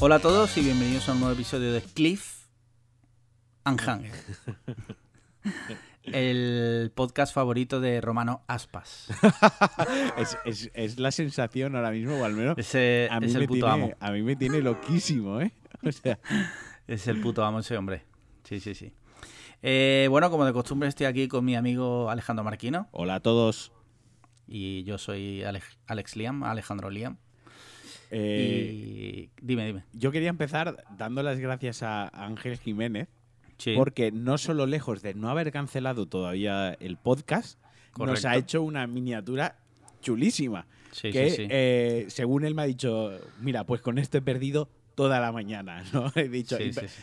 Hola a todos y bienvenidos a un nuevo episodio de Cliff and Hanger. El podcast favorito de Romano Aspas. es, es- es la sensación ahora mismo, o al menos Ese a mí, es me el puto tiene, amo. a mí me tiene loquísimo, ¿eh? O sea, Es el puto amo ese hombre. Sí, sí, sí. Eh, bueno, como de costumbre estoy aquí con mi amigo Alejandro Marquino hola a todos. y yo soy Alex, Alex Liam, Alejandro Liam. Eh, y dime, dime. Yo quería empezar dando las gracias a Ángel Jiménez, Sí, porque no solo lejos de no haber cancelado todavía el podcast, nos ha hecho una miniatura chulísima. sí, que sí, sí. eh, según él me ha dicho, mira, pues con esto he perdido toda la mañana, ¿no? He dicho,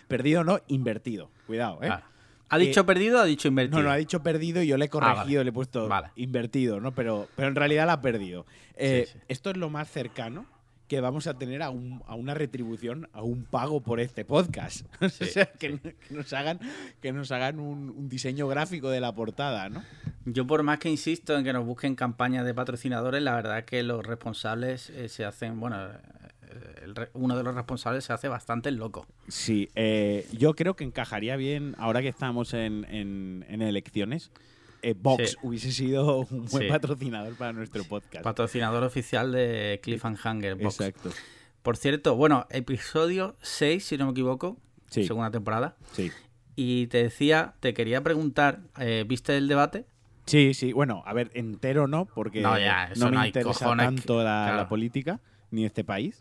perdido no, invertido. Cuidado, ¿eh? Ah, ¿Ha dicho perdido o ha dicho invertido? No, no, ha dicho perdido y yo le he Ah, vale. corregido, le he puesto Vale. invertido, ¿no? Pero, pero en realidad la ha perdido. Eh. Esto es lo más cercano que vamos a tener a, un- a una retribución, a un pago por este podcast. o sea, que, que nos hagan, que nos hagan un, un diseño gráfico de la portada, ¿no? Yo por más que insisto en que nos busquen campañas de patrocinadores, la verdad es que los responsables eh, se hacen, bueno, eh, el uno de los responsables se hace bastante loco. Sí, eh, yo creo que encajaría bien, ahora que estamos en, en- en elecciones, eh, Vox Sí. hubiese sido un buen Sí. patrocinador para nuestro podcast. Patrocinador oficial de Cliff and Hanger Box. Exacto. Por cierto, bueno, episodio 6, si no me equivoco, Sí. segunda temporada. Sí. Y te decía, te quería preguntar, eh, ¿viste el debate? Sí, sí. Bueno, a ver, entero no, porque No, ya, eso no me no interesa cojones tanto que- la, claro. la política ni este país.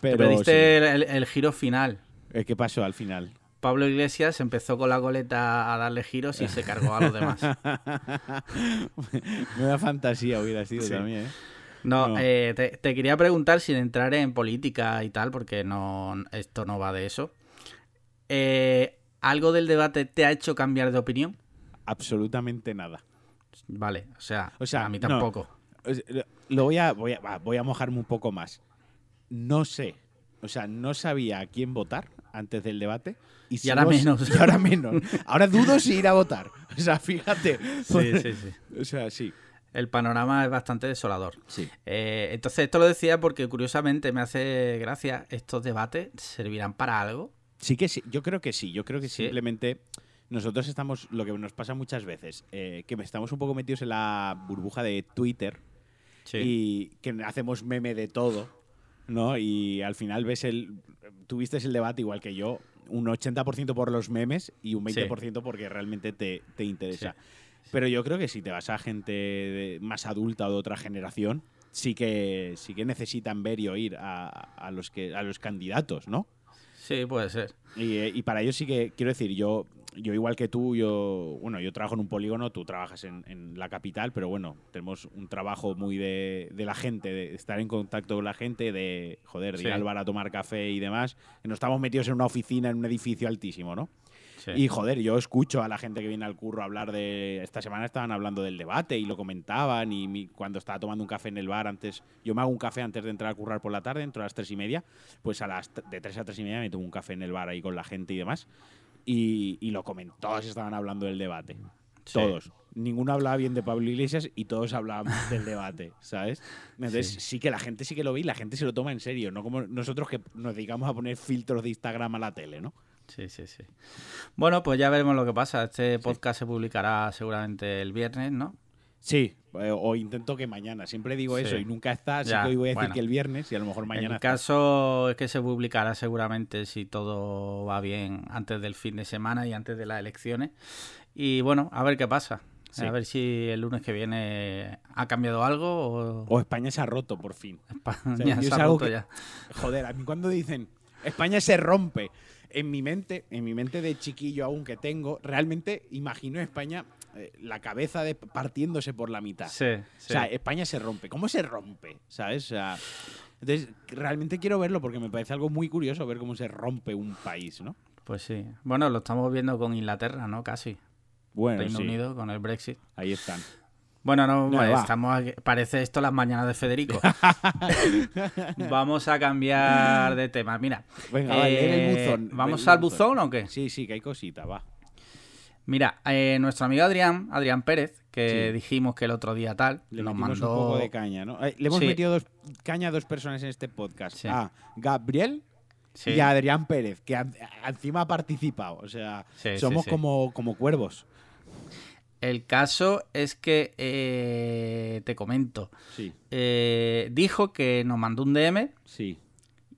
Pero, Pero, viste sí. el, el- el giro final. ¿Qué pasó al final? Pablo Iglesias empezó con la goleta a darle giros y se cargó a los demás. Nueva fantasía hubiera sido Sí. también, ¿eh? No, No. eh, te, te quería preguntar sin entrar en política y tal, porque no esto no va de eso. Eh, ¿Algo del debate te ha hecho cambiar de opinión? Absolutamente nada. Vale, o sea, O sea, a mí tampoco. Lo- voy a, voy a, voy a mojarme un poco más. No sé. O sea, no sabía a quién votar antes del debate. Y, Y ahora menos. Y ahora menos. Ahora dudo si ir a votar. O sea, fíjate. Sí, sí, sí. O sea, sí. El panorama es bastante desolador. Sí. Eh, entonces, esto lo decía porque curiosamente me hace gracia, ¿estos debates servirán para algo? Sí que sí, yo creo que sí, yo creo que Sí. simplemente nosotros estamos, lo que nos pasa muchas veces, eh, que estamos un poco metidos en la burbuja de Twitter Sí. y que hacemos meme de todo, ¿no? Y al final ves el, tuviste el debate igual que yo, un 80% por los memes y un 20% porque realmente te, te interesa. Pero yo creo que si te vas a gente de- más adulta o de otra generación, sí que, sí que necesitan ver y oír a, a los, que, a los candidatos, ¿no? Sí, puede ser. Y, eh, y para ello sí que, quiero decir, yo, yo igual que tú, yo, bueno, yo trabajo en un polígono, tú trabajas en, en la capital, pero bueno, tenemos un trabajo muy de, de la gente, de estar en contacto con la gente, de, joder, de ir al bar a tomar café y demás, que no estamos metidos en una oficina, en un edificio altísimo, ¿no? Sí. Y joder, yo escucho a la gente que viene al curro hablar de. Esta semana estaban hablando del debate y lo comentaban. Y mi- cuando estaba tomando un café en el bar antes. Yo me hago un café antes de entrar a currar por la tarde, entro a las tres y media. Pues a las de tres a tres y media me tomo un café en el bar ahí con la gente y demás. Y, y lo comentó. Todos estaban hablando del debate. Sí. Todos. Ninguno hablaba bien de Pablo Iglesias y todos hablaban del debate, ¿sabes? Entonces Sí. sí. que la gente sí que lo ve y la gente se lo toma en serio, no como nosotros que nos dedicamos a poner filtros de Instagram a la tele, ¿no? Sí, sí, sí. Bueno, pues ya veremos lo que pasa. Este podcast se publicará seguramente el viernes, ¿no? Sí, eh, o intento que mañana. Siempre digo Sí. eso y nunca está, así Ya, que hoy voy a decir bueno. que el viernes y a lo mejor mañana el está. caso es que se publicará seguramente si todo va bien antes del fin de semana y antes de las elecciones. Y bueno, a ver qué pasa. Sí. A ver si el lunes que viene ha cambiado algo o O España se ha roto por fin. España O sea, yo se ha roto que- ya. Joder, a mí cuando dicen España se rompe, en mi mente, en mi mente de chiquillo aún que tengo, realmente imagino España la cabeza de partiéndose por la mitad. Sí, O sea, España se rompe. ¿Cómo se rompe? ¿Sabes? O sea, entonces, realmente quiero verlo porque me parece algo muy curioso ver cómo se rompe un país, ¿no? Pues sí. Bueno, lo estamos viendo con Inglaterra, ¿no? Casi. Bueno, Reino sí, Unido con el Brexit. ahí están. Bueno, no, No, estamos aquí- parece esto las mañanas de Federico. Vamos a cambiar de tema. Mira, Venga, va, lee el eh, buzón. ¿vamos el al buzón o qué? Sí, sí, que hay cosita, va. Mira, eh, nuestro amigo Adrián, Adrián Pérez, que Sí. dijimos que el otro día tal, Le nos mandó... un poco de caña, ¿no? Eh, le hemos Sí. metido dos, caña a dos personas en este podcast. Sí. A Gabriel y a Adrián Pérez, que encima ha participado. O sea, somos. Como, como cuervos. El caso es que eh, te comento. Sí, Eh, dijo que nos mandó un DM sí,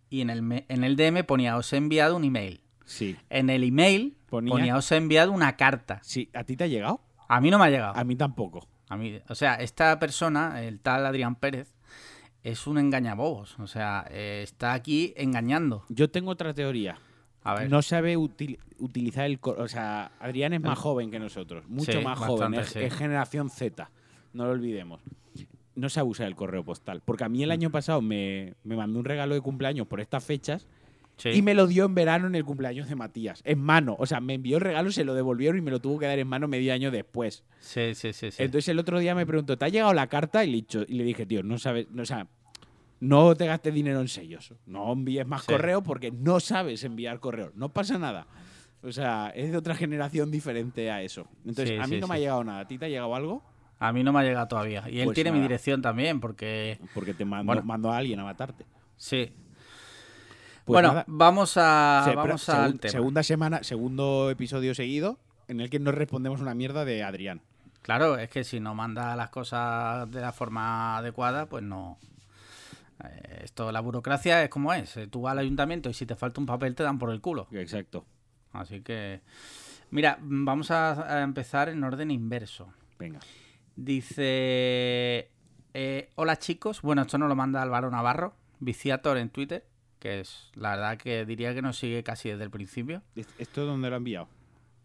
y en el, en el DM ponía os he enviado un email. Sí. En el email Ponía- ponía, os he enviado una carta. Sí, ¿a ti te ha llegado? A mí no me ha llegado. A mí tampoco. A mí, o sea, esta persona, el tal Adrián Pérez, es un engañabobos. O sea, eh, está aquí engañando. Yo tengo otra teoría. A ver. No sabe util- utilizar el... O sea, Adrián es más joven que nosotros. Mucho Sí, más bastante, joven. Es, generación Z. No lo olvidemos. No sabe usar el correo postal. Porque a mí Mm. el año pasado me, me mandó un regalo de cumpleaños por estas fechas Sí. y me lo dio en verano en el cumpleaños de Matías. En mano. O sea, me envió el regalo, se lo devolvieron y me lo tuvo que dar en mano medio año después. sí, sí, sí, sí. Entonces el otro día me preguntó, ¿te ha llegado la carta? Y le, dicho- y le dije, tío, no sabes, no, o sea, no te gastes dinero en sellos. No envíes más Sí. correo porque no sabes enviar correo. No pasa nada. O sea, es de otra generación diferente a eso. Entonces, Sí, a mí no me ha llegado nada. ¿A ti te ha llegado algo? A mí no me ha llegado todavía. Y él Pues tiene mi dirección también, porque. Porque te mando, Bueno. mando a alguien a matarte. Sí. Pues bueno, nada. vamos a. Se- pero vamos segun- al tema. Segunda semana, segundo episodio seguido en el que nos respondemos una mierda de Adrián. Claro, es que si no manda las cosas de la forma adecuada, pues no. Eh, Esto, la burocracia es como es. Eh, Tú vas al ayuntamiento y si te falta un papel te dan por el culo. Exacto. Así que. Mira, vamos a, a empezar en orden inverso. Venga. Dice. eh, Hola chicos. Bueno, esto nos lo manda Álvaro Navarro, Viciator en Twitter. Que es la verdad que diría que nos sigue casi desde el principio. ¿Esto dónde lo ha enviado?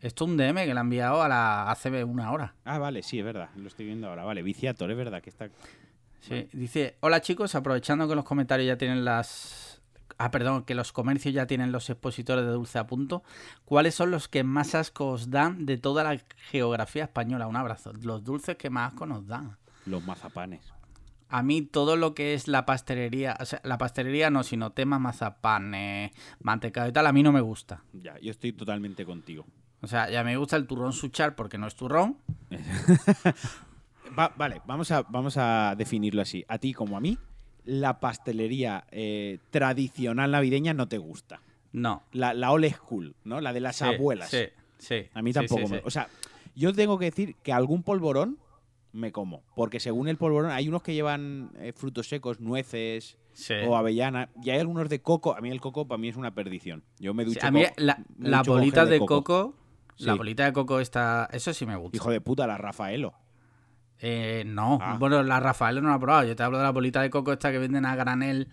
Esto es un DM que le ha enviado a la hace una hora. Ah, vale, sí, es verdad. Lo estoy viendo ahora. Vale, Viciator, es verdad que está. Sí, dice, hola chicos, aprovechando que los comentarios ya tienen las... Ah, perdón, que los comercios ya tienen los expositores de dulce a punto. ¿Cuáles son los que más asco os dan de toda la geografía española? Un abrazo. Los dulces que más asco nos dan. Los mazapanes. A mí todo lo que es la pastelería, o sea, la pastelería no, sino tema mazapanes, mantecado y tal, a mí no me gusta. Ya, yo estoy totalmente contigo. O sea, ya me gusta el turrón suchar porque no es turrón. Va- vale, vamos a, vamos a definirlo así. A ti como a mí, la pastelería eh, tradicional navideña no te gusta. No. La, la old school, ¿no? La de las Sí, abuelas. Sí, sí. A mí tampoco sí, me... sí. O sea, yo tengo que decir que algún polvorón me como. Porque según el polvorón, hay unos que llevan eh, frutos secos, nueces Sí. o avellana. Y hay algunos de coco. A mí el coco para mí es una perdición. Yo me Sí, ducho a mí la, bolita de coco, la Sí. bolita de coco está, eso sí me gusta. Hijo de puta, la Rafaelo. Eh, no, Ah. bueno, la Rafael no la he probado. Yo te hablo de la bolita de coco esta que venden a granel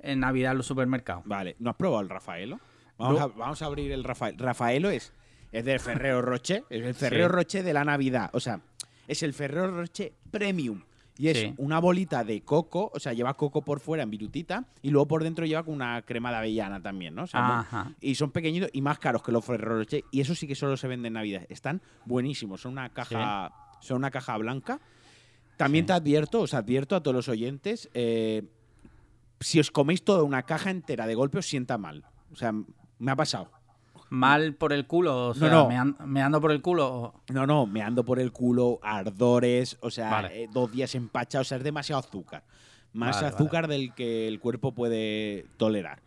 en Navidad en los supermercados. Vale, ¿no has probado el Rafaelo? Vamos, No. a, vamos a abrir el Rafael. Rafaelo es, es del Ferrero Rocher, es el Ferrero Sí. Rocher de la Navidad. O sea, es el Ferrero Rocher Premium. Y es Sí. una bolita de coco, o sea, lleva coco por fuera en virutita y luego por dentro lleva con una crema de avellana también, ¿no? O sea, muy- Ajá. y son pequeñitos y más caros que los Ferrero Rocher. Y eso sí que solo se vende en Navidad. Están buenísimos. Son una caja, son una caja blanca. También Sí. te advierto, os advierto a todos los oyentes, eh, si os coméis toda una caja entera de golpe os sienta mal. O sea, me ha pasado. Mal por el culo, o sea, no. Me, an- me ando por el culo. No, no, me ando por el culo, ardores, o sea, Vale. eh, dos días empachados, o sea, es demasiado azúcar. Más Vale, azúcar del que el cuerpo puede tolerar.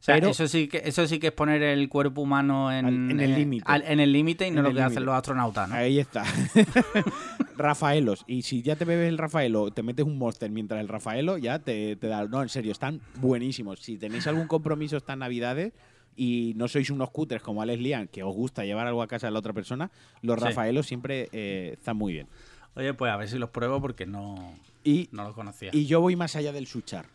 O sea, Pero- eso sí que eso sí que es poner el cuerpo humano en, Al- en el eh, límite. en el límite y no lo que hacen los astronautas, ¿no? Ahí está. Rafaelos. Y si ya te bebes el Rafaelo, te metes un monster mientras el Rafaelo, ya te, te da. No, en serio, están buenísimos. Si tenéis algún compromiso estas navidades y no sois unos cutres como Alex Lian, que os gusta llevar algo a casa de la otra persona, los Sí. Rafaelos siempre eh, están muy bien. Oye, pues a ver si los pruebo porque no, Y, no los conocía. y yo voy más allá del suchar.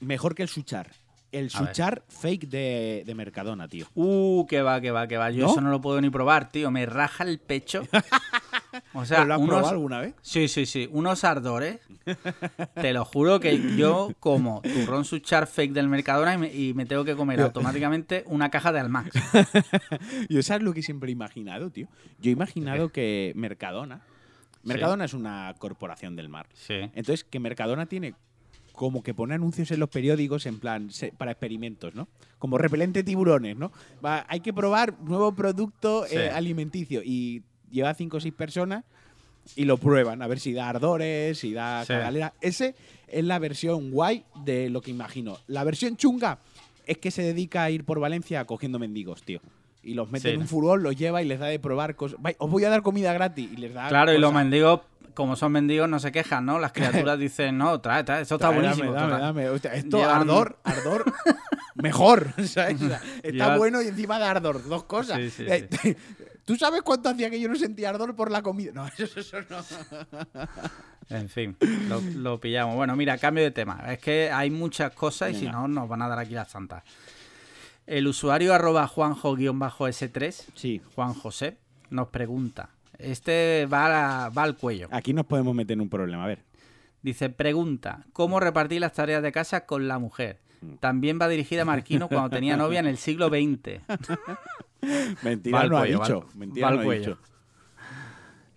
Mejor que el suchar. El suchar fake de, de Mercadona, tío. Uh, que va, que va, que va. Yo ¿No? eso no lo puedo ni probar, tío. Me raja el pecho. O sea, ¿Pero ¿Lo has unos- probado alguna vez? Sí, sí, sí. Unos ardores. Te lo juro que yo como turrón suchar fake del Mercadona y me, y me tengo que comer automáticamente una caja de Almax. Yo sabes lo que siempre he imaginado, tío. Yo he imaginado que Mercadona. Mercadona es una corporación del mar. Sí. Entonces, que Mercadona tiene como que pone anuncios en los periódicos en plan se- para experimentos, ¿no? Como repelente tiburones, ¿no? Va, hay que probar nuevo producto Sí. eh, alimenticio y lleva cinco o seis personas y lo prueban a ver si da ardores, si da Sí. cagalera. Ese es la versión guay de lo que imagino. La versión chunga es que se dedica a ir por Valencia cogiendo mendigos, tío. Y los mete Sí. en un furgón, los lleva y les da de probar cosas. Os voy a dar comida gratis y les da. Claro, y los mendigos, como son mendigos, no se quejan, ¿no? Las criaturas dicen, no, trae, trae, eso está buenísimo. Dame, dame, esto, Llevan- ardor, ardor, mejor. ¿sabes? O sea, está Llevan- bueno y encima da ardor. Dos cosas. Sí, sí, Eh, ¿Tú sabes cuánto hacía que yo no sentía ardor por la comida? No, eso, eso no. En fin, lo, lo pillamos. Bueno, mira, cambio de tema. Es que hay muchas cosas y si no, nos van a dar aquí las santas. El usuario arroba juanjo-s3, Sí. Juan José, nos pregunta. Este va, va al cuello. Aquí nos podemos meter en un problema. A ver. Dice, pregunta, ¿cómo repartir las tareas de casa con la mujer? También va dirigida a Marquino cuando tenía novia en el siglo XX. Mentira no cuello, ha dicho. Mentira al no ha dicho.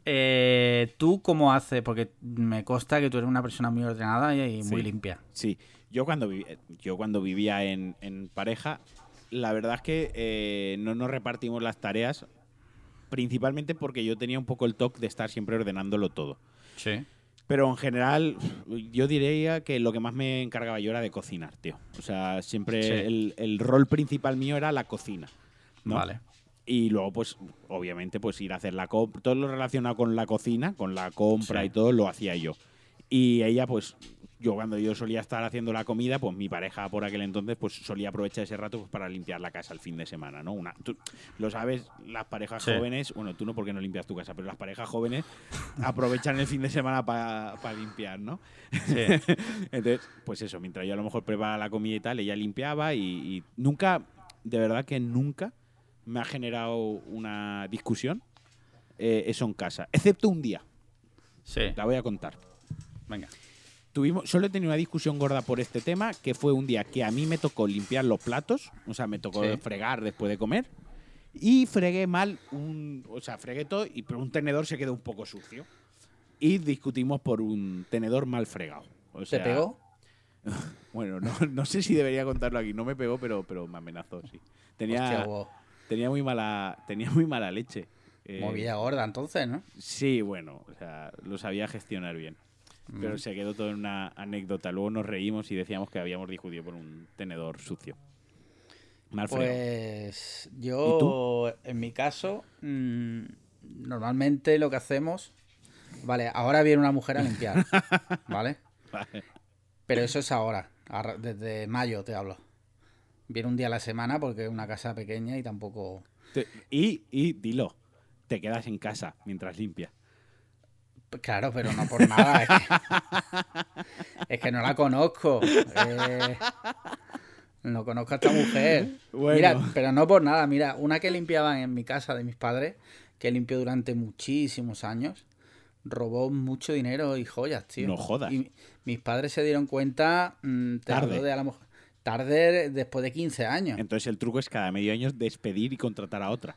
Eh, ¿Tú cómo haces? Porque me consta que tú eres una persona muy ordenada y, y muy Sí. limpia. Sí, yo cuando, vivi- yo cuando vivía en, en pareja, la verdad es que eh, no nos repartimos las tareas, principalmente porque yo tenía un poco el toque de estar siempre ordenándolo todo. Sí. Pero en general, yo diría que lo que más me encargaba yo era de cocinar, tío. O sea, siempre Sí. el, el rol principal mío era la cocina. ¿no? Vale. Y luego, pues, obviamente, pues ir a hacer la compra. Todo lo relacionado con la cocina, con la compra Sí. y todo, lo hacía yo. Y ella, pues, yo cuando yo solía estar haciendo la comida, pues mi pareja por aquel entonces, pues solía aprovechar ese rato pues, para limpiar la casa el fin de semana, ¿no? Una, tú lo sabes, las parejas Sí. jóvenes, bueno, tú no porque no limpias tu casa, pero las parejas jóvenes aprovechan el fin de semana para limpiar, ¿no? Sí. Entonces, pues eso, mientras yo a lo mejor preparaba la comida y tal, ella limpiaba y, y nunca, de verdad que nunca me ha generado una discusión eh, eso en casa, excepto un día, Sí. la voy a contar. Venga. Tuvimos, solo he tenido una discusión gorda por este tema, que fue un día que a mí me tocó limpiar los platos, o sea, me tocó Sí. fregar después de comer, y fregué mal, un, o sea, fregué todo, y, pero un tenedor se quedó un poco sucio. Y discutimos por un tenedor mal fregado. O ¿Te pegó? Bueno, no, no sé si debería contarlo aquí. No me pegó, pero, pero me amenazó, sí. Tenía, Hostia, wow. tenía, muy, mala, tenía muy mala leche. Eh, Movida gorda entonces, ¿no? Sí, bueno, o sea, lo sabía gestionar bien. Pero se quedó todo en una anécdota. Luego nos reímos y decíamos que habíamos discutido por un tenedor sucio. Mal fregado. Pues yo, en mi caso, mm, normalmente lo que hacemos, vale, ahora viene una mujer a limpiar, ¿vale? Vale. Pero eso es ahora, ahora, desde mayo te hablo. Viene un día a la semana porque es una casa pequeña y tampoco... Te- Y, y dilo, te quedas en casa mientras limpias. Claro, pero no por nada. Es que, es que no la conozco. eh, no conozco a esta mujer. Bueno. Mira, pero no por nada. Mira, una que limpiaban en mi casa de mis padres, que limpió durante muchísimos años, robó mucho dinero y joyas, tío. No jodas. Y mis padres se dieron cuenta mm, Tarde. hablo de a lo mejor- tarde después de 15 años. Entonces el truco es cada medio año despedir y contratar a otra.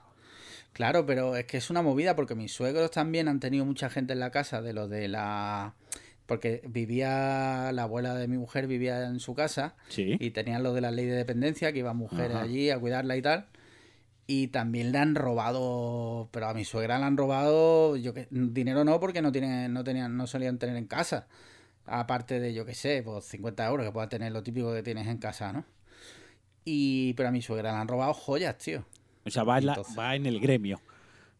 Claro, pero es que es una movida porque mis suegros también han tenido mucha gente en la casa de lo de la... Porque vivía, la abuela de mi mujer vivía en su casa Sí. y tenían lo de la ley de dependencia, que iban mujeres Ajá. allí a cuidarla y tal. Y también le han robado, pero a mi suegra le han robado, yo que dinero no, porque no tienen, no tenían, no solían tener en casa. Aparte de, yo qué sé, pues 50 euros que pueda tener lo típico que tienes en casa, ¿no? Y, pero a mi suegra le han robado joyas, tío. O sea, va en, la- Entonces. va en el gremio.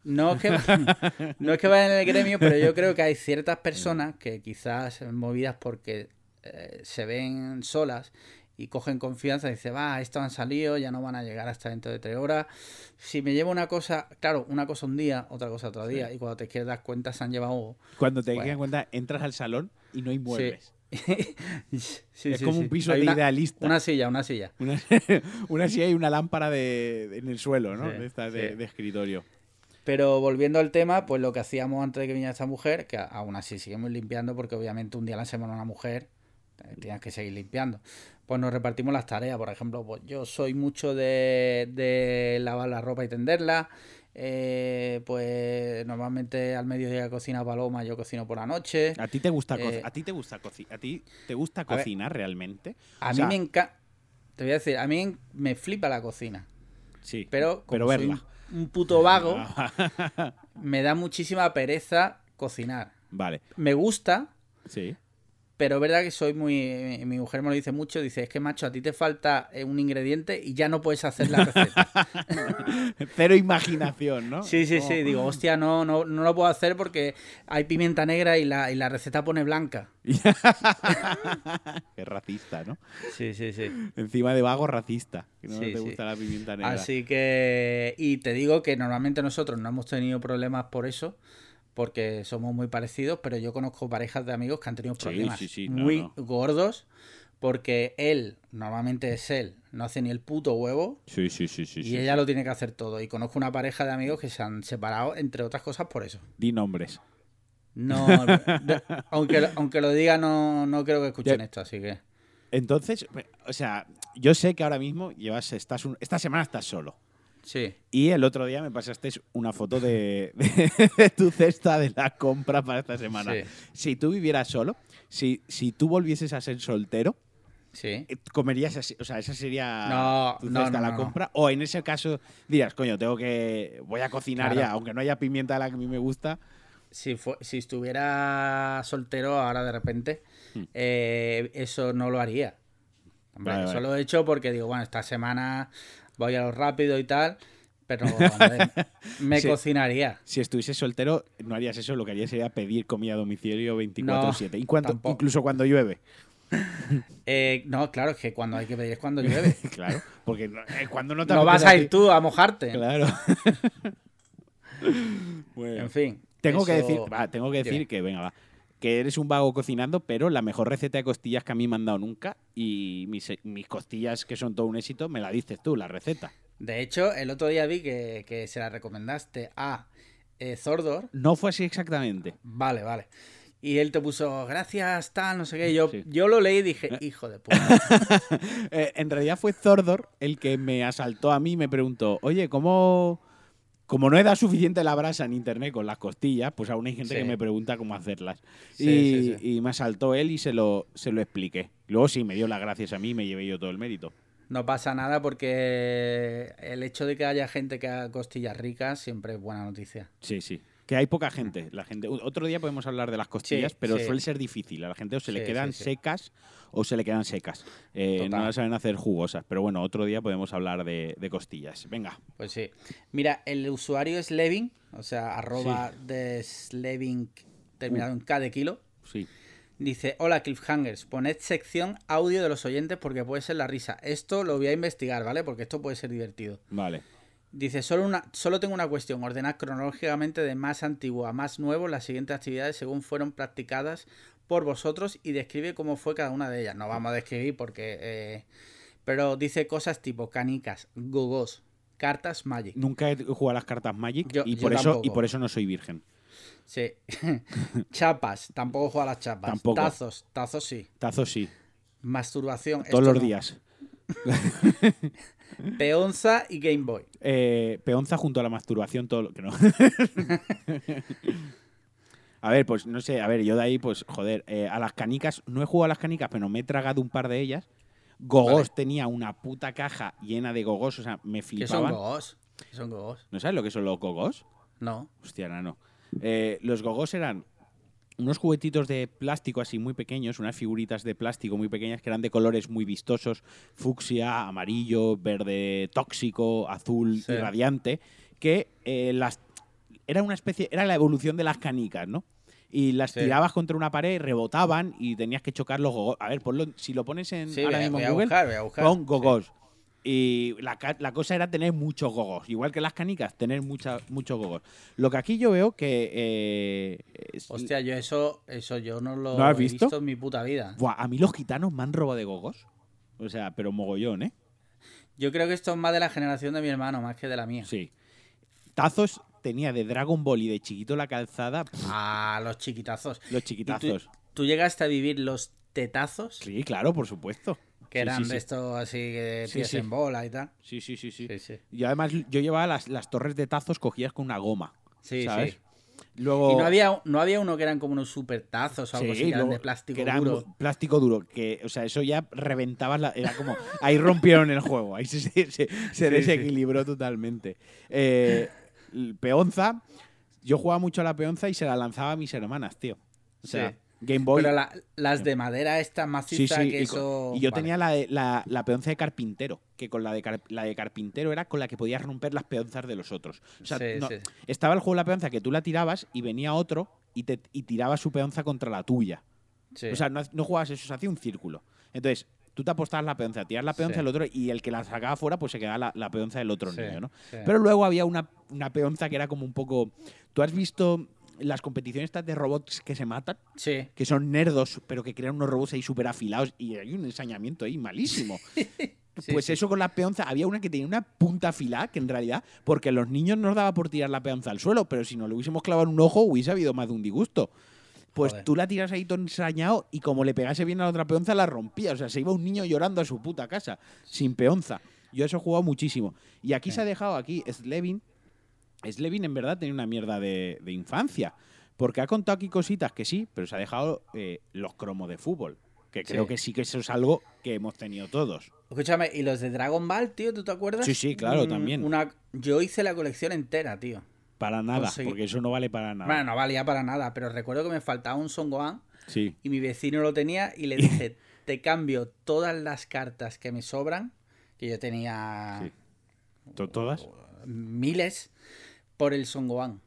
No es, que, no es que vayan en el gremio, pero yo creo que hay ciertas personas que quizás movidas porque eh, se ven solas y cogen confianza y dicen, va, estos han salido, ya no van a llegar hasta dentro de tres horas. Si me llevo una cosa, claro, una cosa un día, otra cosa otro día, y cuando te quieres dar cuenta se han llevado... Cuando te Bueno. cuenta, entras al salón y no hay muebles. Sí, es sí, como sí. un piso de una, idealista. Una silla, una silla. Una, una silla y una lámpara de, en el suelo, ¿no? De, escritorio. Pero volviendo al tema, pues lo que hacíamos antes de que viniera esta mujer, que aún así seguimos limpiando, porque obviamente un día a la semana una mujer eh, tienes que seguir limpiando. Pues nos repartimos las tareas, por ejemplo, pues yo soy mucho de, de lavar la ropa y tenderla. Eh, pues normalmente al mediodía cocina Paloma, yo cocino por la noche. ¿A ti te gusta, Eh, a ti te gusta, a ti te gusta ver. cocinar realmente? A O mí sea, me encanta. Te voy a decir, a mí me flipa la cocina. Sí, Pero pero verla. un, un puto vago, me da muchísima pereza cocinar. vale, Me gusta, sí. Pero es verdad que soy muy. Mi mujer me lo dice mucho. Dice: Es que, macho, a ti te falta eh, un ingrediente y ya no puedes hacer la receta. Cero imaginación, ¿no? Sí, sí, sí. Digo, hostia, no, no, no lo puedo hacer porque hay pimienta negra y la, y la receta pone blanca. Qué racista, ¿no? Sí, sí, sí. Encima de vago racista. Que no Sí, te sí. gusta la pimienta negra. Así que. Y te digo que normalmente nosotros no hemos tenido problemas por eso. Porque somos muy parecidos, pero yo conozco parejas de amigos que han tenido problemas sí, sí, no, muy no. gordos. Porque él, normalmente es él, no hace ni el puto huevo. Sí, sí, sí, sí. y ella lo tiene que hacer todo. Y conozco una pareja de amigos que se han separado, entre otras cosas, por eso. Di nombres. No, aunque, lo- aunque lo diga, no, no creo que escuchen Ya- esto, así que. Entonces, o sea, yo sé que ahora mismo llevas, estás un- esta semana estás solo. Sí. Y el otro día me pasaste una foto de, de tu cesta de la compra para esta semana. Sí. Si tú vivieras solo, si, si tú volvieses a ser soltero, Sí. eh, ¿comerías así? O sea, esa sería No, tu cesta no, la compra. O en ese caso dirías, coño, tengo que. Voy a cocinar Claro. ya, aunque no haya pimienta de la que a mí me gusta. Si, si estuviera soltero ahora de repente, Hmm. eh, eso no lo haría. Vale, eso lo he hecho porque digo, bueno, esta semana voy a lo rápido y tal, pero hombre, me Sí. cocinaría. Si estuvieses soltero, no harías eso, lo que harías sería pedir comida a domicilio 24-7. No, incluso cuando llueve. Eh, no, claro, es que cuando hay que pedir es cuando llueve. Claro, porque no- eh, cuando no te no vas a ir tú a mojarte. Claro. Bueno. En fin. Tengo que decir, va, tengo que decir Dime. que, venga, va, que eres un vago cocinando, pero la mejor receta de costillas que a mí me han dado nunca y mis, mis costillas, que son todo un éxito, me la dices tú, la receta. De hecho, el otro día vi que, que se la recomendaste a eh, Zordor. No fue así exactamente. Vale, vale. Y él te puso, gracias, tal, no sé qué. Yo, Sí. yo lo leí y dije, hijo de puta. Eh, en realidad fue Zordor el que me asaltó a mí y me preguntó, oye, ¿cómo...? Como no he dado suficiente la brasa en internet con las costillas, pues aún hay gente Sí. que me pregunta cómo hacerlas. Sí, y, sí, sí. y me asaltó él y se lo, se lo expliqué. Luego sí, me dio las gracias a mí y me llevé yo todo el mérito. No pasa nada porque el hecho de que haya gente que haga costillas ricas siempre es buena noticia. Sí, sí. Que hay poca gente. La gente. Otro día podemos hablar de las costillas, Sí, pero sí. suele ser difícil. A la gente o se le Sí, quedan secas o se le quedan secas. Eh, no las saben hacer jugosas. Pero bueno, otro día podemos hablar de, de costillas. Venga. Pues sí. Mira, el usuario es Levin, o sea, arroba de Slevin terminado en K de kilo. Sí. Dice, hola Cliffhangers, poned sección audio de los oyentes porque puede ser la risa. Esto lo voy a investigar, ¿vale? Porque esto puede ser divertido. Vale. Dice, solo, una, solo tengo una cuestión, ordenad cronológicamente de más antiguo a más nuevo las siguientes actividades según fueron practicadas por vosotros y describe cómo fue cada una de ellas. No vamos a describir porque... eh, pero dice cosas tipo canicas, gogos, cartas Magic. Nunca he jugado a las cartas Magic Yo- y, por eso, y por eso no soy virgen. Sí. chapas, tampoco juega a las chapas. Tampoco. Tazos, tazos sí. Tazo sí. Masturbación. Todos los no. días. Peonza y Game Boy. Eh, peonza junto a la masturbación, todo lo que no. a ver, pues no sé, a ver, yo de ahí, pues, joder, eh, a las canicas, no he jugado a las canicas, pero me he tragado un par de ellas. Gogos Vale. tenía una puta caja llena de gogos, o sea, me ¿Qué son flipaban. gogos? ¿Qué son gogos? ¿No sabes lo que son los gogos? No. Hostia, no, no. Eh, los gogos eran unos juguetitos de plástico así muy pequeños, unas figuritas de plástico muy pequeñas que eran de colores muy vistosos, fucsia, amarillo, verde tóxico, azul Sí. y radiante, que eh, las era una especie, era la evolución de las canicas, ¿no? Y las Sí. tirabas contra una pared, rebotaban y tenías que chocar los gogos. A ver, ponlo, si lo pones en Sí, ahora voy, a- mismo voy en a Google, buscar, voy a buscar. pon Sí. gogos. Y la, cosa era tener muchos gogos. Igual que las canicas, tener mucha, muchos gogos. Lo que aquí yo veo que. eh, Hostia, yo eso, eso yo no lo ¿No has he visto? visto en mi puta vida. Buah, a mí los gitanos me han robado de gogos. O sea, pero mogollón, ¿eh? Yo creo que esto es más de la generación de mi hermano, más que de la mía. Sí. Tazos tenía de Dragon Ball y de chiquito la calzada. pff, Ah, los chiquitazos. los ¿Y tú, chiquitazos. tú llegaste a vivir los tetazos? Sí, claro, por supuesto. Que Sí, eran sí, de sí. estos así de Sí, pies en bola y tal. Sí, sí, sí, sí. Y además yo llevaba las, las torres de tazos cogidas con una goma. Sí, ¿sabes? sí. Luego. Y no había, no había uno que eran como unos super tazos o algo Sí, así, que eran luego- de plástico que eran duro. plástico duro, que, o sea, eso ya reventaba, la, era como, ahí rompieron el juego, ahí se, se- se- se desequilibró totalmente. Eh, peonza, yo jugaba mucho a la peonza y se la lanzaba a mis hermanas, tío. O sea. Game Boy. Pero la- las de madera estas Sí, macizas sí, que y, co- eso... y yo vale. tenía la, de- la, la peonza de carpintero, que con la de, car- la de carpintero era con la que podías romper las peonzas de los otros. O sea, Sí, no- sí. estaba el juego de la peonza que tú la tirabas y venía otro y, te, y tiraba su peonza contra la tuya. Sí. O sea, no, no jugabas eso, se hacía un círculo. Entonces, tú te apostabas la peonza, tiras la peonza Sí. el otro y el que la sacaba fuera, pues se quedaba la, la peonza del otro Sí, niño, ¿no? sí. Pero luego había una, una peonza que era como un poco. ¿Tú has visto las competiciones estas de robots que se matan? Sí. Que son nerdos, pero que crean unos robots ahí súper afilados y hay un ensañamiento ahí malísimo. Sí, pues sí. eso con la peonza, había una que tenía una punta afilada que en realidad, porque a los niños nos daba por tirar la peonza al suelo, pero si nos lo hubiésemos clavado en un ojo hubiese habido más de un disgusto. Pues Joder. tú la tiras ahí todo ensañado y como le pegase bien a la otra peonza la rompía. O sea, se iba un niño llorando a su puta casa, sin peonza. Yo eso he jugado muchísimo. Y aquí Sí. se ha dejado, aquí, Slevin. Slevin en verdad tenía una mierda de, de infancia. Porque ha contado aquí cositas que sí, pero se ha dejado eh, los cromos de fútbol. Que creo que sí que eso es algo que hemos tenido todos. Escúchame, ¿y los de Dragon Ball, tío? ¿Tú te acuerdas? Sí, sí, claro, Mm, también. Una... Yo hice la colección entera, tío. Para nada, Conseguí- porque eso no vale para nada. Bueno, no valía para nada, pero recuerdo que me faltaba un Son Gohan Sí. y mi vecino lo tenía y le dije, te cambio todas las cartas que me sobran, que yo tenía Sí. ¿To- ¿Todas? miles, por el Son Gohan.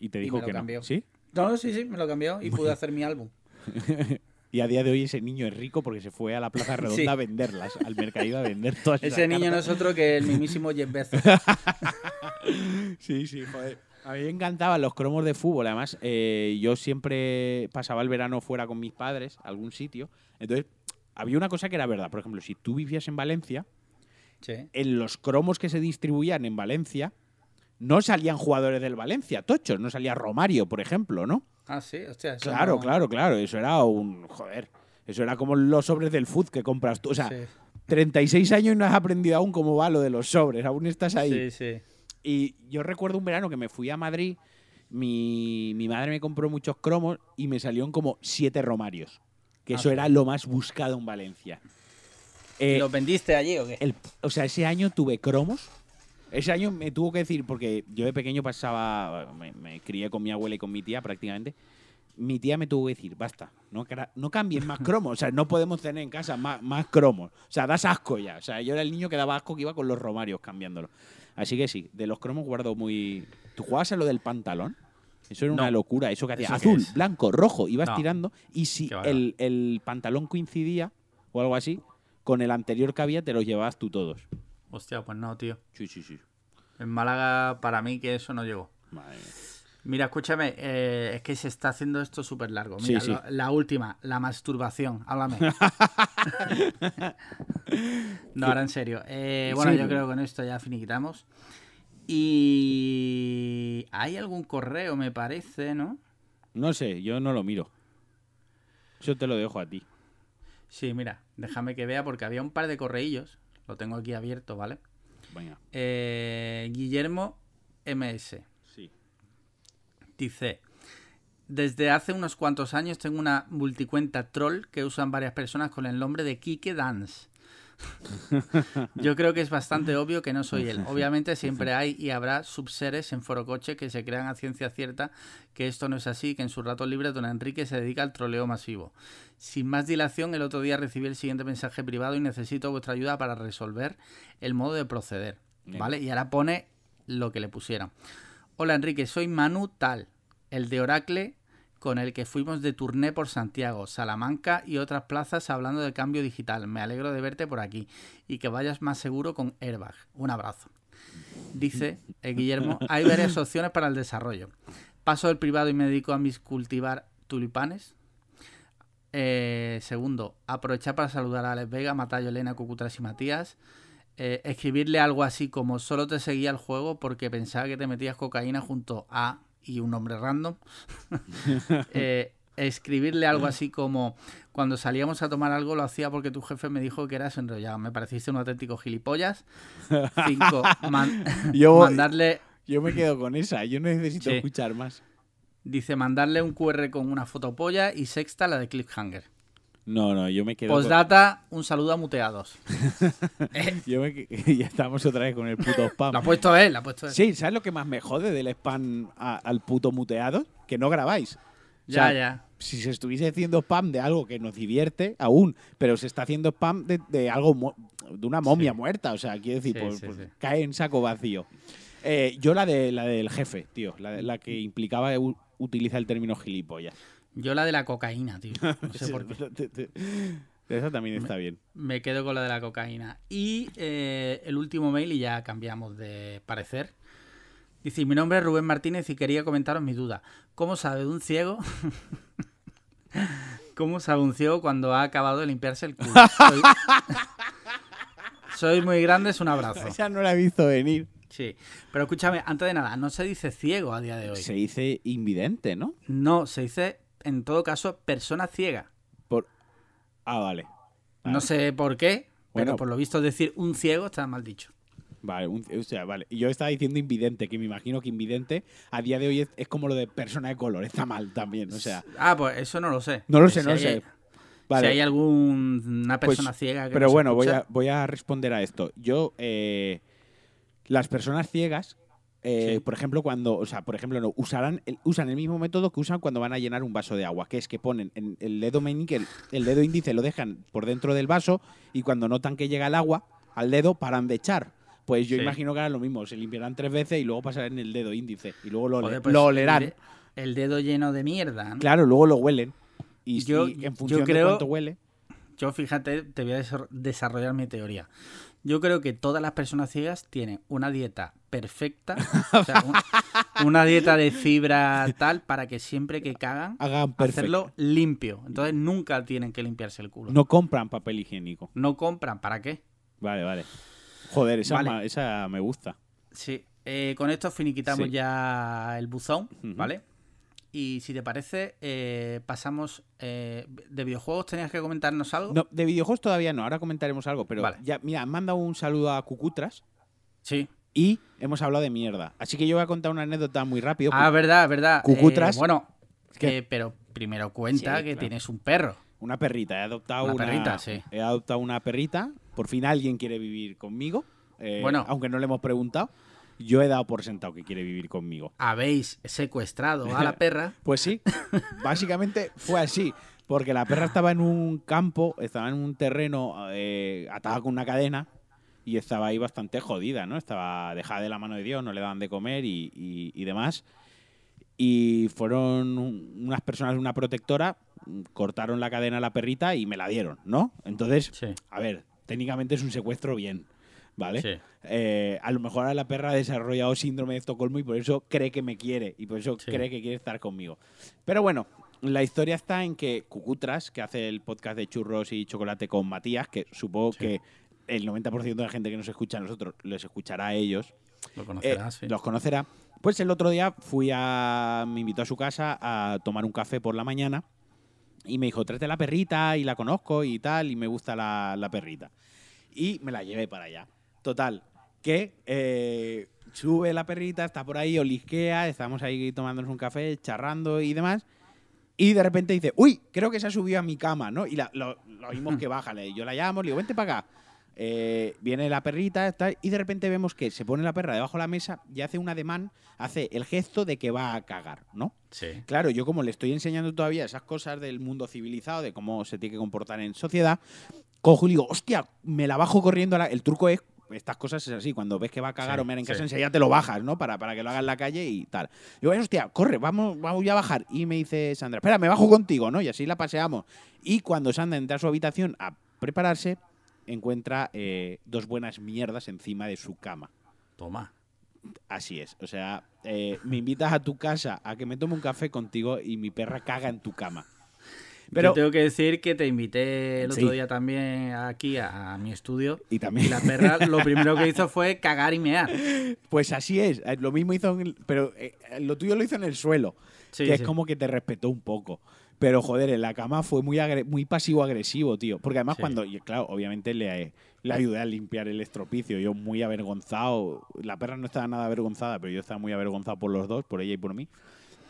Y te Y dijo me lo que no. cambió. ¿Sí? No, sí, sí, me lo cambió y pude hacer mi álbum. Y a día de hoy ese niño es rico porque se fue a la Plaza Redonda Sí. a venderlas, al mercadillo a vender todas esas Ese niño no es otro que el mismísimo Jeff Bezos. Sí, sí, joder. A mí me encantaban los cromos de fútbol. Además, eh, yo siempre pasaba el verano fuera con mis padres, a algún sitio. Entonces, había una cosa que era verdad. Por ejemplo, si tú vivías en Valencia, Sí. en los cromos que se distribuían en Valencia, no salían jugadores del Valencia, tochos. No salía Romario, por ejemplo, ¿no? Ah, sí, hostia. eso Claro, no- claro, claro. Eso era un. Joder. Eso era como los sobres del food que compras tú. O sea, Sí, 36 años y no has aprendido aún cómo va lo de los sobres. Aún estás ahí. sí, sí. Y yo recuerdo un verano que me fui a Madrid. Mi, mi madre me compró muchos cromos y me salieron como siete romarios. Que Ah, eso sí. era lo más buscado en Valencia. Eh, ¿Los vendiste allí o qué? el- o sea, ese año tuve cromos. Ese año me tuvo que decir, porque yo de pequeño pasaba, me, me crié con mi abuela y con mi tía prácticamente. Mi tía me tuvo que decir, basta, no, no cambien más cromos. O sea, no podemos tener en casa más, más cromos. O sea, das asco ya. O sea, yo era el niño que daba asco que iba con los romarios cambiándolo. Así que sí, de los cromos guardo muy. ¿Tú jugabas a lo del pantalón? Eso era una locura. Eso que hacía ¿Eso qué azul, blanco, rojo. Ibas No. tirando y si el, el pantalón coincidía o algo así, con el anterior que había te los llevabas tú todos. Hostia, pues no, tío. Sí, sí, sí. En Málaga, para mí, que eso no llegó. Madre mía. Mira, escúchame, eh, es que se está haciendo esto súper largo. Sí, Mira, sí. lo- la última, la masturbación. Háblame. no, ahora en serio. Eh, bueno, Sí, yo creo que con esto ya finiquitamos. Y hay algún correo, me parece, ¿no? No sé, yo no lo miro. Eso te lo dejo a ti. Sí, mira, déjame que vea porque había un par de correillos. Lo tengo aquí abierto, ¿vale? Venga. Eh, Guillermo MS. Sí. Dice, desde hace unos cuantos años tengo una multicuenta troll que usan varias personas con el nombre de Kike Dance. Yo creo que es bastante obvio que no soy él. Obviamente siempre hay y habrá subseres en Forocoche que se crean a ciencia cierta que esto no es así, que en sus ratos libres don Enrique se dedica al troleo masivo. Sin más dilación, el otro día recibí el siguiente mensaje privado y necesito vuestra ayuda para resolver el modo de proceder. ¿Vale? Y ahora pone lo que le pusieron. Hola Enrique, soy Manu Tal, el de Oracle con el que fuimos de turné por Santiago, Salamanca y otras plazas hablando de cambio digital. Me alegro de verte por aquí y que vayas más seguro con Airbag. Un abrazo. Dice eh, Guillermo, hay varias opciones para el desarrollo. Paso del privado y me dedico a mis cultivar tulipanes. Eh, segundo, aprovechar para saludar a Alex Vega, Matayo, Elena, Cucutras y Matías. Eh, escribirle algo así como solo te seguía el juego porque pensaba que te metías cocaína junto a y un nombre random. Eh, escribirle algo así como cuando salíamos a tomar algo lo hacía porque tu jefe me dijo que eras enrollado. Me pareciste un auténtico gilipollas. Cinco, man- Yo mandarle, Yo me quedo con esa. Yo necesito Sí. escuchar más. dice, mandarle un QR con una fotopolla y sexta la de Cliffhanger. No, no, yo me quedo con... Postdata, un saludo a muteados. Yo me ya estamos otra vez con el puto spam. Lo ha puesto él, lo ha puesto él. Sí, ¿sabes lo que más me jode del spam a- al puto muteado? Que no grabáis. Ya, ya. Si se estuviese haciendo spam de algo que nos divierte, aún, pero se está haciendo spam de, de algo de una momia Sí. muerta. O sea, quiero decir, Sí, pues, sí, pues sí. cae en saco vacío. Eh, yo la de la del jefe, tío, la, la que implicaba utilizar el término gilipollas. Yo la de la cocaína, tío. No sé por qué. Esa también está bien. Me quedo con la de la cocaína. Y eh, el último mail y ya cambiamos de parecer. Dice, mi nombre es Rubén Martínez y quería comentaros mi duda. ¿Cómo sabe un ciego? ¿Cómo sabe un ciego cuando ha acabado de limpiarse el culo? Soy, Sois muy grandes, un abrazo. Esa no la he visto venir. Sí, pero escúchame, antes de nada, no se dice ciego a día de hoy. Se dice invidente, ¿no? No, se dice, en todo caso, persona ciega. Por... Ah, vale. No sé por qué, pero por lo visto decir un ciego está mal dicho. Vale, un- o sea, vale. Yo estaba diciendo invidente, que me imagino que invidente a día de hoy es, es como lo de persona de color, está mal también, o sea. Ah, pues eso no lo sé. No lo Que sé, si no lo sé. Si Vale. hay alguna Pues, persona ciega que Pero bueno, voy a, voy a responder a esto. Yo, eh, las personas ciegas, eh, Sí. por ejemplo, cuando, o sea, por ejemplo, no, usarán el- usan el mismo método que usan cuando van a llenar un vaso de agua, que es que ponen en el dedo meñique, el, el dedo índice lo dejan por dentro del vaso y cuando notan que llega el agua al dedo paran de echar. Pues yo Sí. imagino que harán lo mismo, se limpiarán tres veces y luego pasarán el dedo índice y luego lo, joder, pues, lo olerán. El, de- el dedo lleno de mierda. ¿no? Claro, luego lo huelen. Y, Yo- y en yo función de cuánto huele. Yo, fíjate, te voy a desar- desarrollar mi teoría. Yo creo que todas las personas ciegas tienen una dieta perfecta, o sea, un- una dieta de fibra tal, para que siempre que cagan, Hagan hacerlo limpio. Entonces nunca tienen que limpiarse el culo. No compran papel higiénico. No compran, ¿para qué? Vale, vale. Joder, esa, Vale. ma- esa me gusta. Sí. Eh, con esto finiquitamos Sí. ya el buzón. ¿vale? Y si te parece, eh, pasamos. eh, ¿De videojuegos tenías que comentarnos algo? No, de videojuegos todavía no, ahora comentaremos algo, pero Vale. ya, mira, han mandado un saludo a Cucutras Sí. Y hemos hablado de mierda. Así que yo voy a contar una anécdota muy rápido. Ah, verdad, verdad. Cucutras. Eh, bueno, eh, pero primero cuenta Sí, que claro. tienes un perro. Una perrita, he adoptado Una una, perrita, sí. He adoptado una perrita. Por fin alguien quiere vivir conmigo. eh, Bueno. Aunque no le hemos preguntado. Yo he dado por sentado que quiere vivir conmigo. Habéis secuestrado a la perra. Pues sí, básicamente fue así. Porque la perra estaba en un campo, estaba en un terreno eh, atada con una cadena y estaba ahí bastante jodida, ¿no? Estaba dejada de la mano de Dios, no le daban de comer y, y- y demás. Y fueron un- unas personas de una protectora, cortaron la cadena a la perrita y me la dieron, ¿no? Entonces, Sí. a ver, técnicamente es un secuestro bien, ¿vale? Sí. Eh, a lo mejor ahora la perra ha desarrollado síndrome de Estocolmo y por eso cree que me quiere y por eso Sí. cree que quiere estar conmigo. Pero bueno, la historia está en que Cucutras, que hace el podcast de churros y chocolate con Matías, que supongo Sí. que el 90% de la gente que nos escucha a nosotros les escuchará a ellos, Lo eh, conocerás, sí. los conocerá. Pues el otro día fui a. me invitó a su casa a tomar un café por la mañana y me dijo, tráete la perrita y la conozco y tal, y me gusta la, la perrita. Y me la llevé para allá. Total, que eh, sube la perrita, está por ahí, olisquea, estamos ahí tomándonos un café, charrando y demás. Y de repente dice, uy, creo que se ha subido a mi cama, ¿no? Y la- lo, lo oímos que baja. le- Yo la llamo, le digo, vente para acá. Eh, viene la perrita está- y de repente vemos que se pone la perra debajo de la mesa y hace un ademán, hace el gesto de que va a cagar, ¿no? Sí. Claro, yo como le estoy enseñando todavía esas cosas del mundo civilizado, de cómo se tiene que comportar en sociedad, cojo y digo, hostia, me la bajo corriendo. a la-". El truco es, estas cosas es así, cuando ves que va a cagar Sí, o mear en casa, sí. enseguida te lo bajas, ¿no? Para, para que lo haga en la calle y tal. Digo, hostia, corre, vamos, vamos ya a bajar. Y me dice Sandra, espera, me bajo contigo, ¿no? Y así la paseamos. Y cuando Sandra entra a su habitación a prepararse, encuentra eh, dos buenas mierdas encima de su cama. Toma. Así es. O sea, eh, me invitas a tu casa a que me tome un café contigo y mi perra caga en tu cama. Pero, Yo tengo que decir que te invité el otro día también aquí a, a mi estudio. y Y también, la perra lo primero que hizo fue cagar y mear. pues así es. Eh, Lo mismo hizo, en el- pero eh, lo tuyo lo hizo en el suelo, Sí, que sí. es como que te respetó un poco. Pero joder, en la cama fue muy, muy pasivo-agresivo, tío. Porque además Sí. cuando, y claro, obviamente le, le ayudé a limpiar el estropicio. Yo muy avergonzado. La perra no estaba nada avergonzada, pero yo estaba muy avergonzado por los dos, por ella y por mí.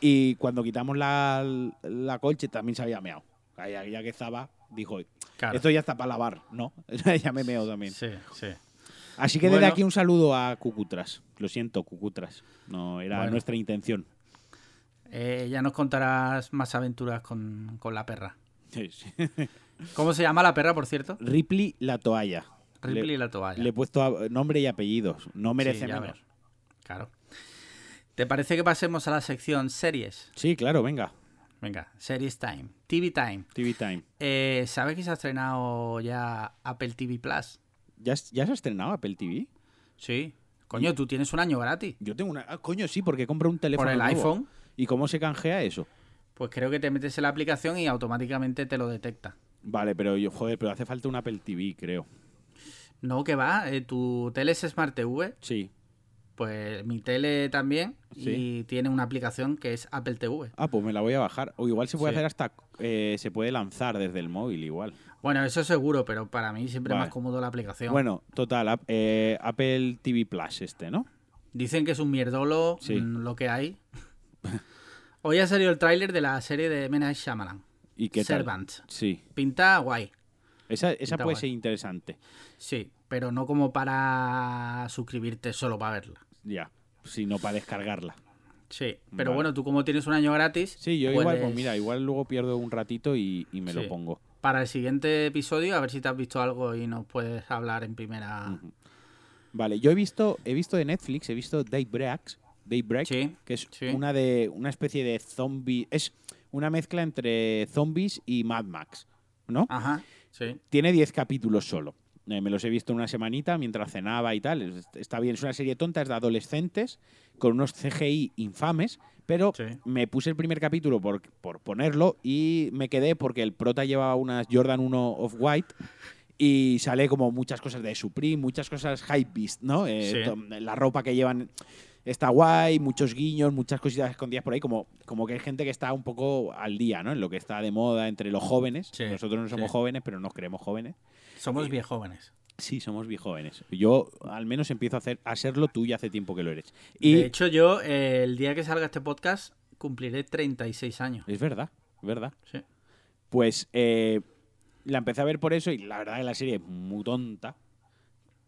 Y cuando quitamos la, la colche también se había meado. Ya, ya que estaba, dijo, Claro. esto ya está para lavar, ¿no? ya me meo también. Sí, sí. Así que desde Bueno. aquí un saludo a Cucutras. Lo siento, Cucutras. No era Bueno. nuestra intención. Eh, ya nos contarás más aventuras con, con la perra. Sí, sí. ¿Cómo se llama la perra, por cierto? Ripley la toalla. Ripley Le- la toalla. Le he puesto nombre y apellidos. No merece Sí, menos. Claro. ¿Te parece que pasemos a la sección series? Sí, claro, venga. Venga, Series Time. TV Time. TV Time. Eh, ¿Sabes que se ha estrenado ya Apple TV Plus? ¿Ya, ¿Ya se ha estrenado Apple TV? Sí. Coño, tú tienes un año gratis. Yo tengo una. ah, coño, sí, porque compro un teléfono. Por el nuevo. iPhone, ¿Y cómo se canjea eso? pues creo que te metes en la aplicación y automáticamente te lo detecta. Vale, pero yo, joder, pero hace falta un Apple TV, creo. No, que va, eh, tu tele es Smart TV, Sí. pues mi tele también, Sí. y tiene una aplicación que es Apple TV. Ah, pues me la voy a bajar. O igual se puede Sí. hacer hasta. eh, se puede lanzar desde el móvil, igual. Bueno, eso seguro, pero para mí siempre es Vale. más cómodo la aplicación. Bueno, total, eh, Apple TV Plus este, ¿no? Dicen que es un mierdolo Sí. mm, lo que hay. Hoy ha salido el tráiler de la serie de M. Night Shyamalan, ¿Y qué tal? Servant. Sí. Pinta guay, Esa, esa Pinta puede guay. ser interesante. sí, pero no como para suscribirte solo para verla. Ya. Si no para descargarla. Sí, pero Vale. bueno, tú como tienes un año gratis, Sí, yo igual, pues mira, igual luego pierdo un ratito y, y me Sí. lo pongo. para el siguiente episodio, a ver si te has visto algo y nos puedes hablar en primera. Ujú. Vale, yo he visto, he visto de Netflix, he visto Daybreak, Daybreak Sí, que es sí. una de una especie de zombie, es una mezcla entre zombies y Mad Max, ¿no? Ajá, sí. Tiene 10 capítulos solo. Eh, me los he visto una semanita mientras cenaba y tal. Es- Está bien, es una serie tonta, es de adolescentes con unos CGI infames, pero Sí. me puse el primer capítulo por, por ponerlo y me quedé porque el prota llevaba unas Jordan 1 of White y sale como muchas cosas de Supreme, muchas cosas hypebeast, ¿no? Eh, Sí. La ropa que llevan está guay, muchos guiños, muchas cositas escondidas por ahí, como, como que hay gente que está un poco al día, ¿no? En lo que está de moda entre los jóvenes. Sí, Nosotros no somos sí. jóvenes, pero nos creemos jóvenes. Somos bien jóvenes. Sí, somos bien jóvenes. Yo al menos empiezo a, hacer, a serlo, tú ya hace tiempo que lo eres. Y De hecho, yo, eh, el día que salga este podcast, cumpliré 36 años. es verdad, es verdad. Sí. Pues eh, la empecé a ver por eso y la verdad que la serie es muy tonta,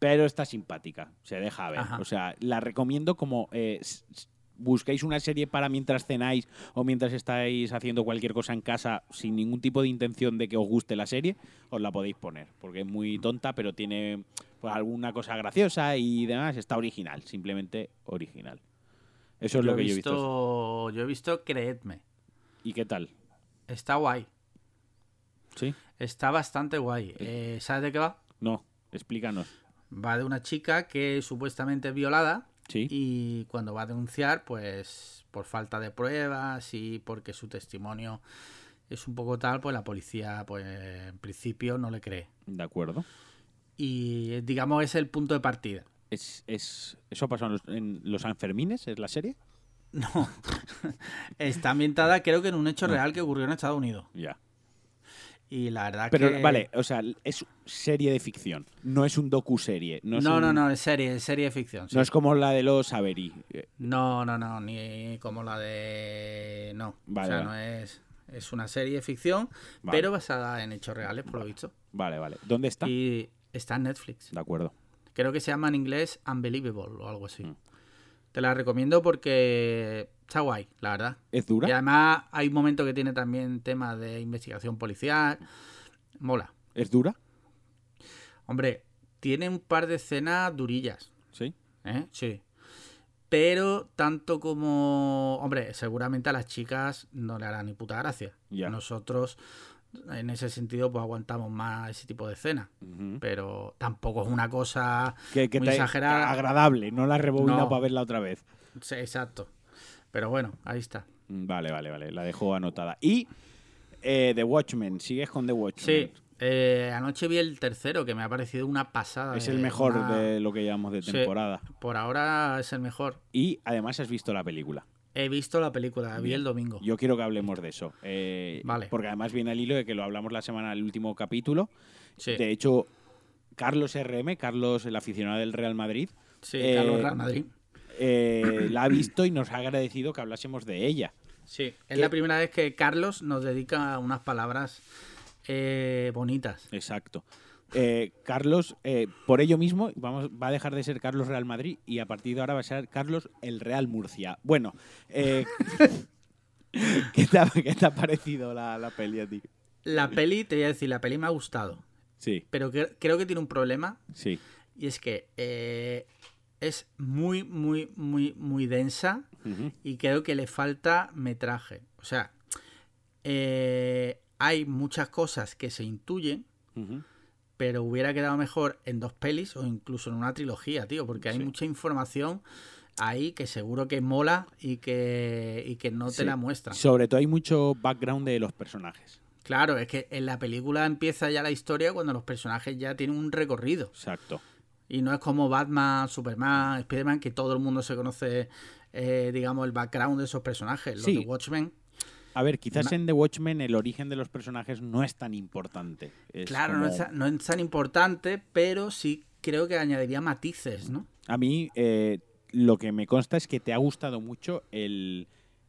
pero está simpática, se deja ver. Ajá. O sea, la recomiendo como eh, busquéis una serie para mientras cenáis o mientras estáis haciendo cualquier cosa en casa sin ningún tipo de intención de que os guste la serie, os la podéis poner, porque es muy tonta, pero tiene pues, alguna cosa graciosa y demás, está original, simplemente original. Eso es lo que yo he visto. Yo he visto Creedme. ¿Y qué tal? Está guay. ¿Sí? Está bastante guay. Eh, ¿Sabes de qué va? No, explícanos. Va de una chica que es supuestamente violada ¿Sí? y cuando va a denunciar, pues por falta de pruebas y porque su testimonio es un poco tal, pues la policía, pues en principio no le cree. De acuerdo. Y digamos es el punto de partida. Es, es, ¿Eso pasado en los, en los Sanfermines? ¿Es la serie? No. Está ambientada creo que en un hecho No. real que ocurrió en Estados Unidos. Ya. Y la verdad Pero que... vale, o sea, es serie de ficción. No es un docu-serie. No, No, es no, un- no, es serie, es serie de ficción. sí. No es como la de los Avery. Eh, No, no, no, ni como la de... No, Vale, o sea, vale. no es... Es una serie de ficción, Vale. pero basada en hechos reales, por lo visto. Vale, vale. ¿Dónde está? Y está en Netflix. De acuerdo. Creo que se llama en inglés Unbelievable o algo así. Mm. Te la recomiendo porque está guay, la verdad. ¿Es dura? Y además hay un momento que tiene también temas de investigación policial. Mola. ¿Es dura? Hombre, tiene un par de escenas durillas. Sí. ¿eh? Sí. Pero tanto como... Hombre, seguramente a las chicas no le hará ni puta gracia. Ya. Nosotros, en ese sentido, pues aguantamos más ese tipo de escenas. Ujú. Pero tampoco es una cosa Que, que muy exagerada. Agradable. No la No. para verla otra vez. Sí, exacto. Pero bueno, ahí está. Mm, Vale, vale, vale. La dejo anotada. Y eh, The Watchmen. ¿Sigues con The Watchmen? Sí, eh, anoche vi el tercero, que me ha parecido una pasada. Es el mejor una- de lo que llevamos de Sí. temporada. Por ahora es el mejor. Y además has visto la película. He visto la película, vi Bien. el domingo. Yo quiero que hablemos de eso. eh, Vale. Porque además viene al hilo de que lo hablamos la semana del último capítulo. Sí, De hecho, Carlos RM, Carlos, el aficionado del Real Madrid, sí eh, Carlos Real Madrid. Eh, la ha visto y nos ha agradecido que hablásemos de ella. Sí, es ¿Qué? la primera vez que Carlos nos dedica unas palabras eh, bonitas. Exacto. Eh, Carlos, eh, por ello mismo, vamos, va a dejar de ser Carlos Real Madrid y a partir de ahora va a ser Carlos el Real Murcia. Bueno, eh, ¿Qué te ha, qué te ha parecido la, la peli a ti? La peli, te voy a decir, la peli me ha gustado. Sí, Pero que- creo que tiene un problema sí. y es que eh, es muy, muy, muy, muy densa y creo que le falta metraje. O sea, eh, hay muchas cosas que se intuyen, pero hubiera quedado mejor en dos pelis o incluso en una trilogía, tío, porque hay Sí. mucha información ahí que seguro que mola y que, y que no te la muestran. Sobre todo hay mucho background de los personajes. Claro, es que en la película empieza ya la historia cuando los personajes ya tienen un recorrido. Exacto. Y no es como Batman, Superman, Spider-Man, que todo el mundo se conoce, eh, digamos, el background de esos personajes. Los Sí. de Watchmen. A ver, quizás en The Watchmen el origen de los personajes no es tan importante. Es Claro, no, es, no es tan importante, pero sí creo que añadiría matices, ¿no? A mí eh, lo que me consta es que te ha gustado mucho el,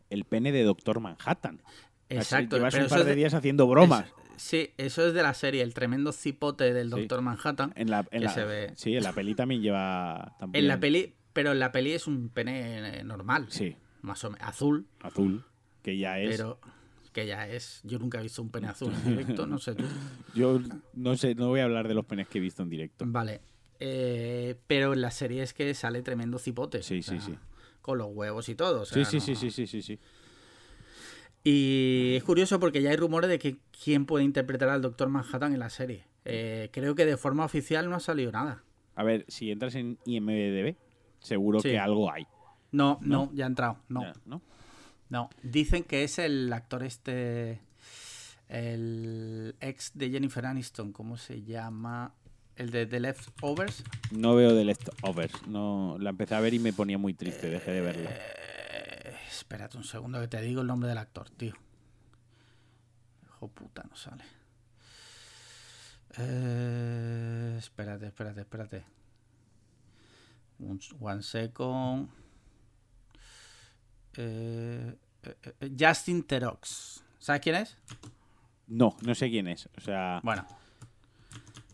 el pene de Doctor Manhattan. Así Exacto. Llevas un par de- días haciendo bromas. Sí, eso es de la serie, el tremendo cipote del Sí. Doctor Manhattan. En la, en que la- se ve. Sí, en la peli también lleva. También, En la peli, pero en la peli es un pene eh, normal, Sí, más o menos azul, azul. Que ya es. pero que ya es. Yo nunca he visto un pene azul en directo, no sé tú. Yo no sé, no voy a hablar de los penes que he visto en directo. Vale. Eh, pero en la serie es que sale tremendo cipote. Sí, o sea, sí, sí. Con los huevos y todo. o Sí, sea, sí, no- sí, sí, sí, sí, sí. Y es curioso porque ya hay rumores de que quién puede interpretar al Doctor Manhattan en la serie. Eh, creo que de forma oficial no ha salido nada. A ver, si entras en IMDB, seguro Sí. que algo hay. No, no, ya ha entrado. No, Ya, ¿no? no. Dicen que es el actor este. El ex de Jennifer Aniston. ¿Cómo se llama? El de The Leftovers. No veo The Leftovers. No, la empecé a ver y me ponía muy triste, dejé de verla. Eh, espérate un segundo que te digo el nombre del actor, tío. Hijo puta, no sale. Eh, espérate, espérate, espérate. Un, one second. Eh, eh, eh, Justin Terox. ¿Sabes quién es? No, no sé quién es. O sea, Bueno.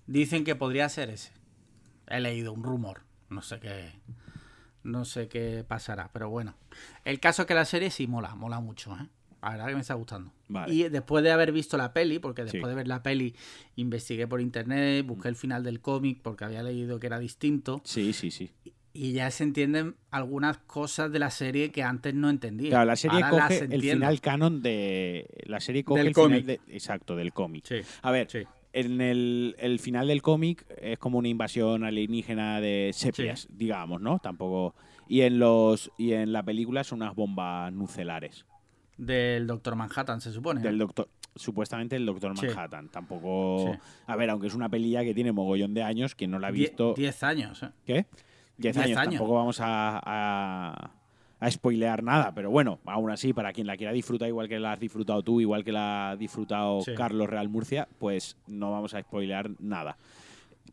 Dicen que podría ser ese. He leído un rumor. No sé qué. No sé qué pasará, pero bueno. El caso es que la serie sí mola, mola mucho, ¿eh? La verdad que me está gustando. Vale. Y después de haber visto la peli, porque Sí. después de ver la peli investigué por internet, busqué el final del cómic porque había leído que era distinto sí, sí, sí. y ya se entienden algunas cosas de la serie que antes no entendía. Claro, la serie Ahora coge el final canon de. La serie coge Del el final cómic. de. Exacto, del cómic. Sí, A ver, sí. En el, el final del cómic es como una invasión alienígena de sepias, digamos, ¿no? Tampoco. Y en los y en la película son unas bombas nucelares. Del Doctor Manhattan, se supone. ¿no? Del doctor. Supuestamente el Doctor Sí. Manhattan. Tampoco. Sí. A ver, aunque es una pelilla que tiene mogollón de años, quien no la ha Die- visto. Diez años, ¿eh? ¿Qué? Diez Diez años. años. Tampoco vamos a, a, a spoilear nada, pero bueno, aún así, para quien la quiera disfrutar igual que la has disfrutado tú, igual que la ha disfrutado Sí. Carlos Real Murcia, pues no vamos a spoilear nada.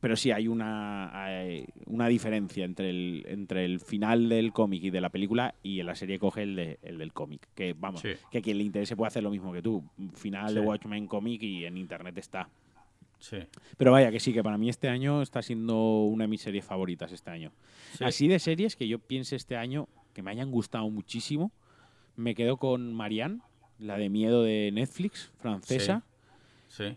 Pero sí hay una, hay una diferencia entre el, entre el final del cómic y de la película y en la serie coge el, de- el del cómic. Que vamos, Sí. que a quien le interese puede hacer lo mismo que tú. Final de. Watchmen cómic y en internet está. Sí. Pero vaya que sí, que para mí este año está siendo una de mis series favoritas este año. Sí. Así de series que yo piense este año que me hayan gustado muchísimo, me quedo con Marianne, la de miedo de Netflix, francesa. Sí.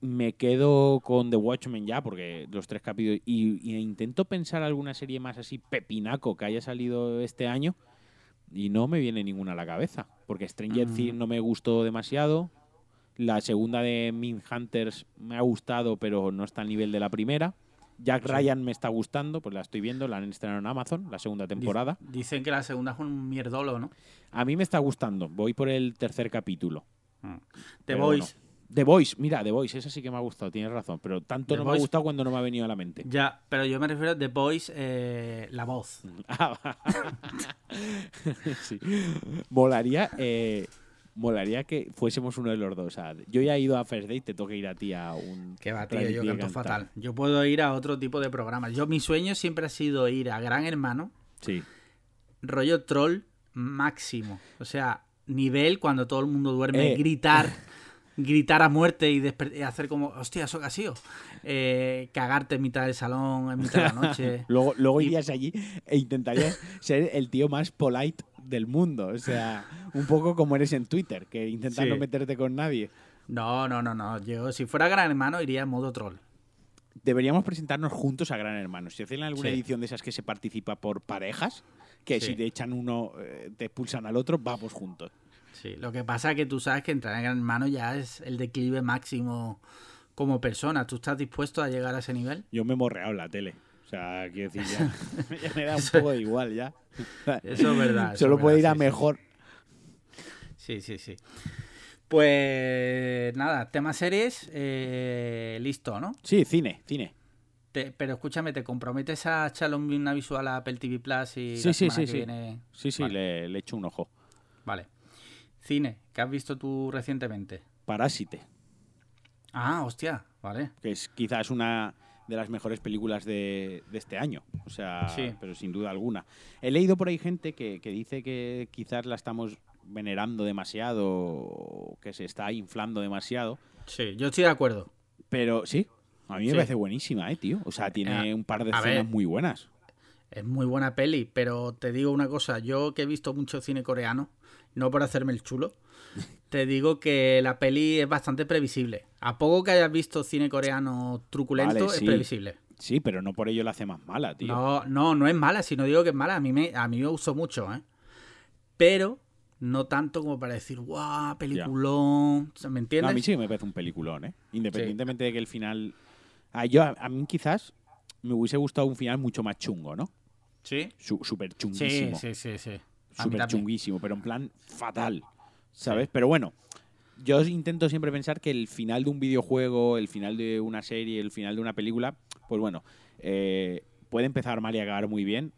Me quedo con The Watchmen ya, porque los tres capítulos. Y, y intento pensar alguna serie más así pepinaco que haya salido este año. Y no me viene ninguna a la cabeza. Porque Stranger Mm. Things no me gustó demasiado. La segunda de Min Hunters me ha gustado, pero no está al nivel de la primera. Jack Sí. Ryan me está gustando, pues la estoy viendo, la han estrenado en Amazon, la segunda temporada. Dic- Dicen que la segunda es un mierdolo, ¿no? A mí me está gustando, voy por el tercer capítulo. Mm. The Voice. The Voice, mira, The Voice, esa sí que me ha gustado, tienes razón, pero tanto The no me ha gustado cuando no me ha venido a la mente. Ya, pero yo me refiero a The Voice, eh, la voz. Ah, sí. Molaría, eh, molaría que fuésemos uno de los dos. O sea, yo ya he ido a First Date, te toca ir a ti a un. Que va, tío, yo canto fatal. Yo puedo ir a otro tipo de programas. Yo, mi sueño siempre ha sido ir a Gran Hermano, Sí. rollo troll máximo. O sea, nivel cuando todo el mundo duerme, Eh. gritar. gritar a muerte y, y hacer como, hostia, eso que ha sido. Eh, cagarte en mitad del salón, en mitad de la noche. Luego, luego Y- irías allí e intentarías ser el tío más polite del mundo. O sea, un poco como eres en Twitter, que intentas Sí. no meterte con nadie. No, no, no, no. Yo, si fuera gran hermano, iría en modo troll. Deberíamos presentarnos juntos a Gran Hermano. Si hacen alguna Sí. edición de esas que se participa por parejas, que Sí. si te echan uno, eh, te expulsan al otro, vamos juntos. Sí, lo que pasa es que tú sabes que entrar en gran hermano ya es el declive máximo como persona. ¿Tú estás dispuesto a llegar a ese nivel? Yo me he morreado en la tele. O sea, quiero decir, ya, ya me da un poco de igual ya. Eso es verdad. Solo puede ir a sí, mejor. Sí, sí, sí. Pues nada, tema series, eh, listo, ¿no? Sí, cine, cine. Te- pero escúchame, ¿te comprometes a echarle un- una visual a Apple TV Plus y Sí, la sí, semana sí, que sí. viene? Sí, sí, Vale. le, le echo un ojo. Vale. Cine, ¿qué has visto tú recientemente? Parásite, Ah, hostia, vale. que es quizás una de las mejores películas de, de este año. O sea, Sí. pero sin duda alguna. He leído por ahí gente que, que dice que quizás la estamos venerando demasiado, o que se está inflando demasiado. Sí, yo estoy de acuerdo. Pero sí, a mí me Sí. parece buenísima, ¿eh, tío? O sea, tiene Eh, un par de escenas ver. muy buenas. Es muy buena peli, pero te digo una cosa, yo que he visto mucho cine coreano, no por hacerme el chulo, te digo que la peli es bastante previsible. A poco que hayas visto cine coreano truculento, Vale, es sí. previsible. Sí, pero no por ello la hace más mala, tío. No, no, no es mala, si no digo que es mala, a mí me, a mí me gustó mucho, ¿eh? Pero no tanto como para decir, guau, peliculón, ¿me No, entiendes? a mí sí me parece un peliculón, ¿eh? Independientemente de que el final... Ah, yo, a, a mí quizás me hubiese gustado un final mucho más chungo, ¿no? Sí, Súper sí, chunguísimo. sí, sí, sí. A mí Súper chunguísimo, pero en plan fatal, ¿sabes? Pero bueno, yo intento siempre pensar que el final de un videojuego, el final de una serie, el final de una película, pues bueno, eh, puede empezar mal y acabar muy bien.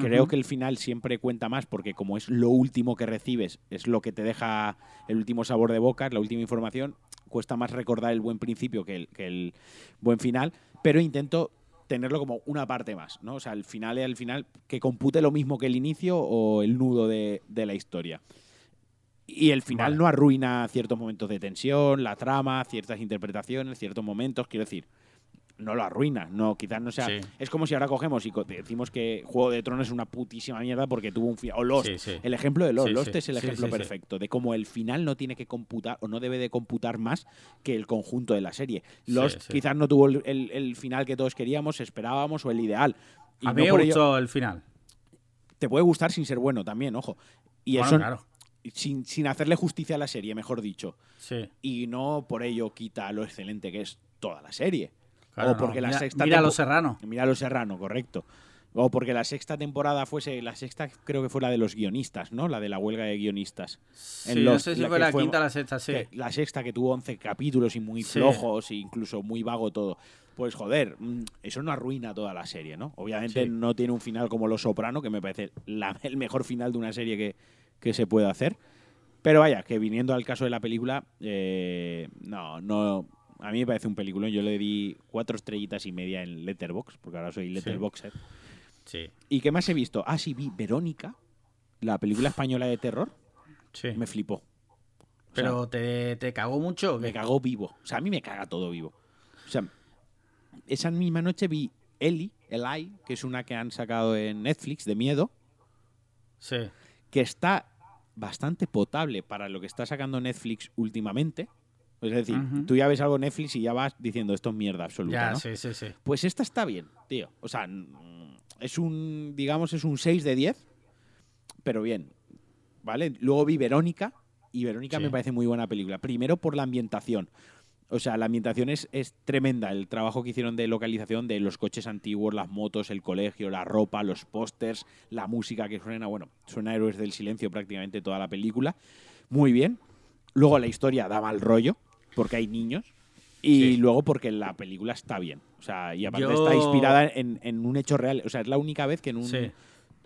Creo que el final siempre cuenta más porque como es lo último que recibes, es lo que te deja el último sabor de boca, es la última información, cuesta más recordar el buen principio que el, que el buen final, pero intento tenerlo como una parte más, ¿no? O sea, el final es al final que compute lo mismo que el inicio o el nudo de, de la historia. Y el final Vale. no arruina ciertos momentos de tensión, la trama, ciertas interpretaciones, ciertos momentos, quiero decir, no lo arruina, no, quizás no sea. Sí. Es como si ahora cogemos y decimos que Juego de Tronos es una putísima mierda porque tuvo un final. O Lost. Sí, sí. El ejemplo de Lost. Lost es el ejemplo perfecto de cómo el final no tiene que computar o no debe de computar más que el conjunto de la serie. Lost quizás no tuvo el, el- el final que todos queríamos, esperábamos o el ideal. Y A no mí me por ello- gustó el final. te puede gustar sin ser bueno también, ojo. Y Bueno, eso claro. sin, sin hacerle justicia a la serie, mejor dicho. Sí. Y no por ello quita lo excelente que es toda la serie. Claro, o porque no. la mira, sexta mira Los Serrano. Mira Los Serrano, correcto. O porque la sexta temporada fuese, la sexta creo que fue la de los guionistas, ¿no? La de la huelga de guionistas. Sí, En no sé si la fue la fue- quinta o la sexta, sí. La sexta que tuvo 11 capítulos y muy Sí. flojos, e incluso muy vago todo. Pues joder, mm, eso no arruina toda la serie, ¿no? Obviamente Sí. no tiene un final como Los Soprano, que me parece la- el mejor final de una serie que, que se puede hacer. Pero vaya, que viniendo al caso de la película, eh, no, no. A mí me parece un película. Yo le di cuatro estrellitas y media en Letterboxd, porque ahora soy Letterboxer. Sí, ¿Y qué más he visto? Ah, sí, vi Verónica, la película española de terror. sí. Me flipó. O sea, Pero te, te cagó mucho. me cagó vivo. O sea, a mí me caga todo vivo. O sea, esa misma noche vi Ellie, Eli, que es una que han sacado en Netflix de miedo, Sí. que está bastante potable para lo que está sacando Netflix últimamente. Es decir, tú ya ves algo en Netflix y ya vas diciendo esto es mierda absoluta, Ya, ¿no? sí, sí, sí. Pues esta está bien, tío. O sea, es un, digamos, es un 6 de 10, pero bien. ¿Vale? Luego vi Verónica y Verónica Sí. me parece muy buena película. Primero por la ambientación. O sea, la ambientación es, es tremenda. El trabajo que hicieron de localización de los coches antiguos, las motos, el colegio, la ropa, los pósters, la música que suena. Bueno, suena Héroes del Silencio prácticamente toda la película. Muy bien. Luego la historia da mal rollo, porque hay niños. Y Sí. luego porque la película está bien. O sea, y aparte Yo- está inspirada en, en un hecho real. O sea, es la única vez que en un, Sí.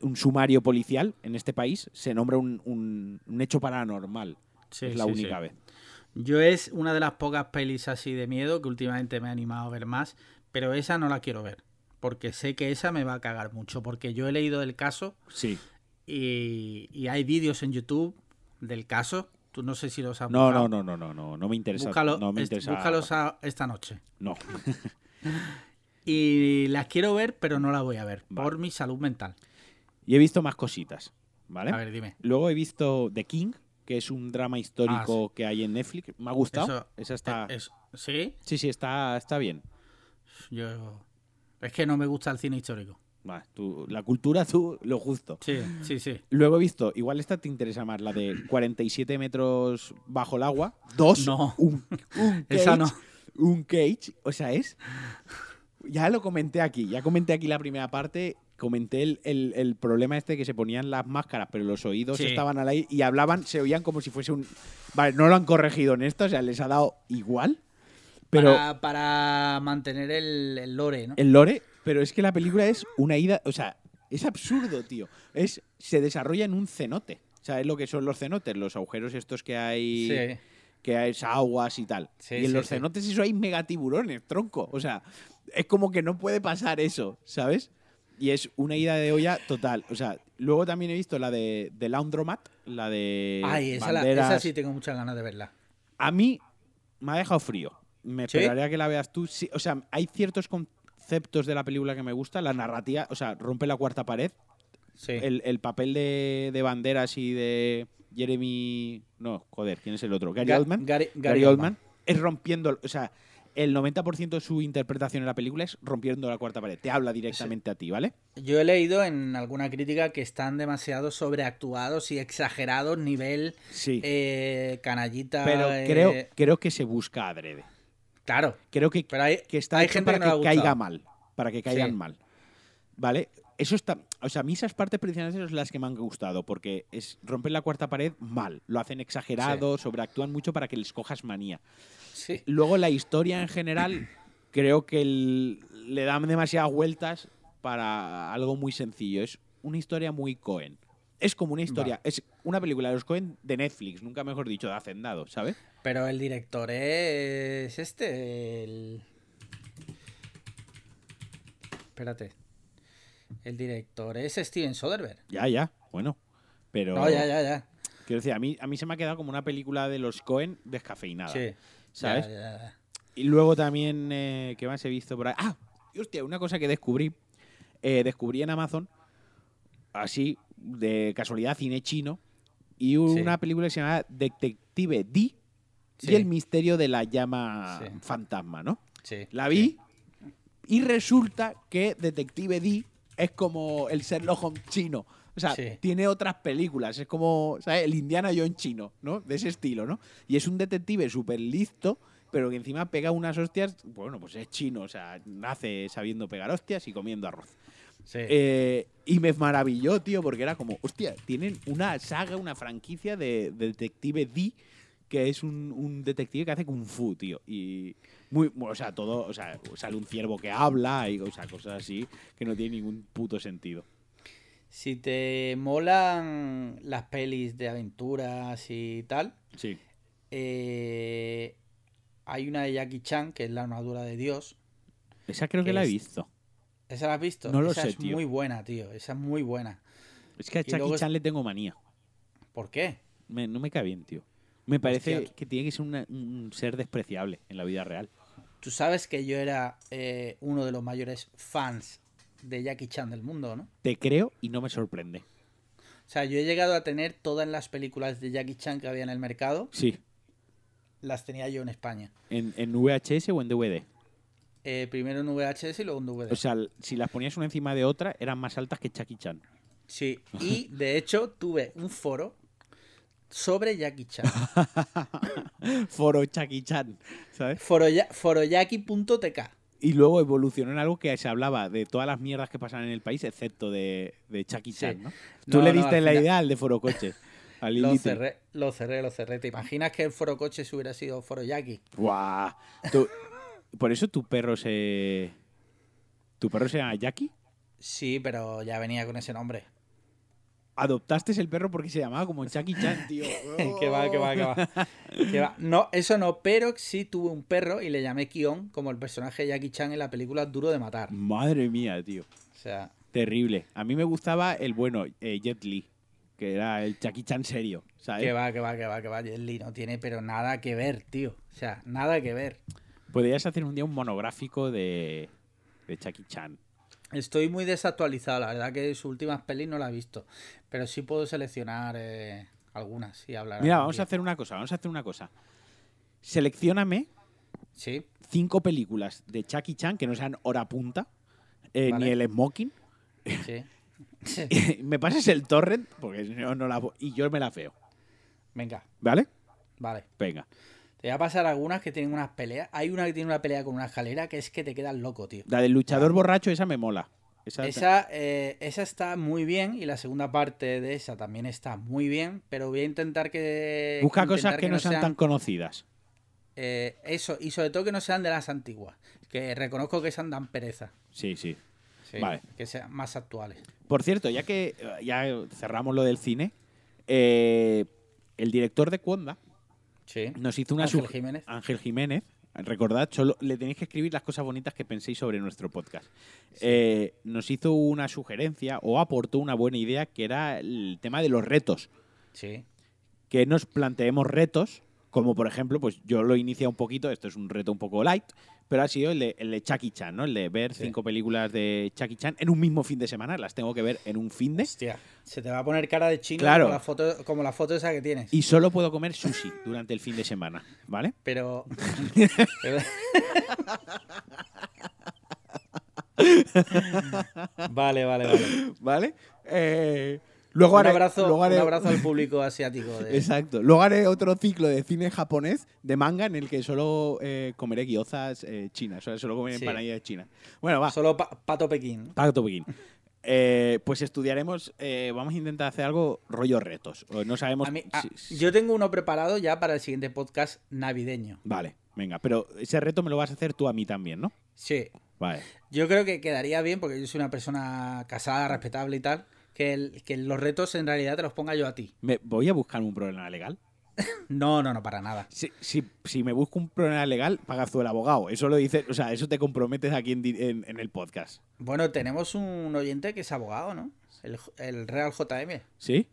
un sumario policial en este país se nombra un, un- un hecho paranormal. Sí, es la única vez. Yo es una de las pocas pelis así de miedo que últimamente me ha animado a ver más, pero esa no la quiero ver, porque sé que esa me va a cagar mucho, porque yo he leído del caso Sí. y, y hay vídeos en YouTube del caso. Tú no sé si los has No, buscado. no, no, no, no, no, no me interesa. Búscalo- no me interesa. búscalos a- esta noche. No. Y las quiero ver, pero no las voy a ver. Vale. Por mi salud mental. Y he visto más cositas, ¿vale? A ver, dime. Luego he visto The King, que es un drama histórico que hay en Netflix. Me ha gustado. Ah, Eso- Esa está. Eh, es- ¿Sí? Sí, sí, está, está bien. Yo. Es que no me gusta el cine histórico. Va, tú- la cultura, tú, lo justo. Sí, sí, sí. Luego he visto, igual esta te interesa más, la de 47 metros bajo el agua. Dos. No. Un, un cage. Esa no. Un cage. O sea, es. Ya lo comenté aquí. Ya comenté aquí la primera parte. Comenté el, el- el problema este que se ponían las máscaras, pero los oídos Sí. estaban al aire y hablaban, se oían como si fuese un. Vale, no lo han corregido en esto, o sea, les ha dado igual. Pero Para, para mantener el, el lore, ¿no? el lore, pero es que la película es una ida, o sea, es absurdo, tío. Es se desarrolla en un cenote. ¿Sabes lo que son los cenotes? Los agujeros estos que hay Sí. que hay aguas y tal. Sí, y en sí, los cenotes eso hay megatiburones, tronco. O sea, es como que no puede pasar eso, ¿sabes? Y es una ida de olla total. O sea, luego también he visto la de, de Laundromat, la de Ay, esa, la- esa sí tengo muchas ganas de verla. A mí me ha dejado frío. Me esperaría que la veas tú. Sí, o sea, hay ciertos conceptos de la película que me gusta. La narrativa, o sea, rompe la cuarta pared. Sí. El, el papel de, de banderas y de Jeremy. No, joder, ¿quién es el otro? Gary Ga- Oldman. Gary, Gary, Gary Oldman. Es rompiendo. O sea, el 90% de su interpretación en la película es rompiendo la cuarta pared. Te habla directamente a ti, ¿vale? Yo he leído en alguna crítica que están demasiado sobreactuados y exagerados, nivel Sí. eh, canallita. pero eh, creo, creo que se busca adrede. Claro, Creo que pero hay, que está hay hecho gente para que no caiga mal. Para que caigan Sí. mal. ¿Vale? Eso está. O sea, a mí esas partes principales son las que me han gustado. Porque es rompen la cuarta pared mal. Lo hacen exagerado, sobreactúan mucho para que les cojas manía. Sí. Luego la historia en general, creo que el- le dan demasiadas vueltas para algo muy sencillo. Es una historia muy Cohen. Es como una historia. Es una película de los Cohen de Netflix, nunca mejor dicho, de Hacendado, ¿sabes? Pero el director es este. El... Espérate. El director es Steven Soderbergh. Ya, ya. Bueno. Pero. No, ya, ya, ya. Quiero decir, a mí, a mí se me ha quedado como una película de los Cohen descafeinada. Sí. ¿Sabes? Ya, ya, ya. Y luego también, eh, ¿qué más he visto por ahí? Ah, hostia, una cosa que descubrí. Eh, descubrí en Amazon, así, de casualidad, cine chino, y una película que se llama Detective D Sí. y el misterio de la llama Sí. fantasma, ¿no? Sí. La vi y resulta que Detective D es como el Sherlock Holmes chino. O sea, tiene otras películas. Es como, ¿sabes? El Indiana Jones chino, ¿no? De ese estilo, ¿no? Y es un detective súper listo, pero que encima pega unas hostias. Bueno, pues es chino, o sea, nace sabiendo pegar hostias y comiendo arroz. Sí. Eh, y me maravilló, tío, porque era como, hostia, tienen una saga, una franquicia de, de Detective D, que es un, un detective que hace kung fu, tío. Y muy, o sea, todo, o sea, sale un ciervo que habla y o sea, cosas así que no tienen ningún puto sentido. Si te molan las pelis de aventuras y tal, Sí. eh, hay una de Jackie Chan que es la armadura de Dios. Esa creo que ¿Qué la he visto. ¿Esa la has visto? No lo Esa sé, es tío. muy buena, tío. Esa es muy buena. Es que a Y Jackie luego Chan le tengo manía. ¿Por qué? Me- no me cae bien, tío. Me parece Hostia. que tiene que ser una- un ser despreciable en la vida real. Tú sabes que yo era eh, uno de los mayores fans de Jackie Chan del mundo, ¿no? Te creo y no me sorprende. O sea, yo he llegado a tener todas las películas de Jackie Chan que había en el mercado, Sí. las tenía yo en España. ¿En, en VHS o en DVD? Eh, primero en VHS y luego en DVD. O sea, si las ponías una encima de otra, eran más altas que Jackie Chan. sí, y de hecho tuve un foro sobre Jackie Chan. Foro Jackie Chan, ¿sabes? Foroya- foroyaki.tk. Y luego evolucionó en algo que se hablaba de todas las mierdas que pasan en el país, excepto de, de Sí. Chan, ¿no? Tú No, le no, diste al la final- idea al de Foro Coches. al Lo cerré, lo cerré, lo cerré. ¿Te imaginas que el foro coches hubiera sido foro Jackie? Guau. Tú- Por eso tu perro se... ¿Tu perro se llama Jackie? Sí, pero ya venía con ese nombre. Adoptaste el perro porque se llamaba como Jackie Chan, tío. que va, que va, que va. Que va. No, eso no, pero sí tuve un perro y le llamé Kion como el personaje de Jackie Chan en la película Duro de Matar. Madre mía, tío. O sea, Terrible. A mí me gustaba el bueno, eh, Jet Li. que era el Jackie Chan serio, ¿sabes? Que va, que va, que va, que va. Jet Li no tiene, pero nada que ver, tío. O sea, nada que ver. Podrías hacer un día un monográfico de, de Jackie Chan. Estoy muy desactualizado, la verdad que sus últimas pelis no la he visto. Pero sí puedo seleccionar eh, algunas y hablar. Mira, vamos día. a hacer una cosa, vamos a hacer una cosa. Seleccióname Sí, cinco películas de Jackie Chan que no sean hora punta, eh, Vale. ni el smoking. sí. me pasas el torrent, porque no, no la y yo me la feo. Venga, ¿Vale? vale. Venga. Te voy a pasar algunas que tienen unas peleas. Hay una que tiene una pelea con una escalera que es que te quedas loco, tío. La del luchador borracho, esa me mola. Esa, Esa, eh, esa está muy bien y la segunda parte de esa también está muy bien, pero voy a intentar que... Busca intentar cosas que, no sean tan conocidas. eh, eso, y sobre todo que no sean de las antiguas, que reconozco que esas dan pereza. Sí, sí. Sí, Vale. Que sean más actuales. Por cierto, ya que eh, ya cerramos lo del cine, eh, el director de Cuonda Sí. nos hizo una Ángel Jiménez. Ángel Jiménez. Recordad, solo le tenéis que escribir las cosas bonitas que penséis sobre nuestro podcast. Eh, nos hizo una sugerencia o aportó una buena idea que era el tema de los retos. Sí. Que nos planteemos retos, como por ejemplo, pues yo lo inicia un poquito, esto es un reto un poco light, pero ha sido el de, el de Chucky Chan, ¿no? El de ver Sí. cinco películas de Chucky Chan en un mismo fin de semana, las tengo que ver en un fin de. Hostia, se te va a poner cara de chino Claro. como, la foto, como la foto esa que tienes. Y solo puedo comer sushi durante el fin de semana, ¿vale? Pero... pero- vale, vale, vale. ¿Vale? Eh, luego Un haré, abrazo, luego haré- un abrazo al público asiático. de- Exacto. Luego haré otro ciclo de cine japonés de manga en el que solo eh, comeré guiozas eh, chinas. O sea, solo comeré Sí. empanadillas chinas. Bueno, va. Solo pa- Pato Pekín. Pato Pekín. Eh, pues estudiaremos, vamos a intentar hacer algo rollo retos. No sabemos. A mí- a- si- si- yo tengo uno preparado ya para el siguiente podcast navideño. Vale, venga, pero ese reto me lo vas a hacer tú a mí también, ¿no? Sí. Vale. Yo creo que quedaría bien, porque yo soy una persona casada, respetable y tal, que, el- que los retos en realidad te los ponga yo a ti. Me, voy a buscar un problema legal. No, no, no, para nada. Si, si, si me busco un problema legal, pagas tú el abogado. Eso lo dices, o sea, eso te comprometes aquí en, en- en el podcast. Bueno, tenemos un oyente que es abogado, ¿no? El, el Real JM. ¿Sí?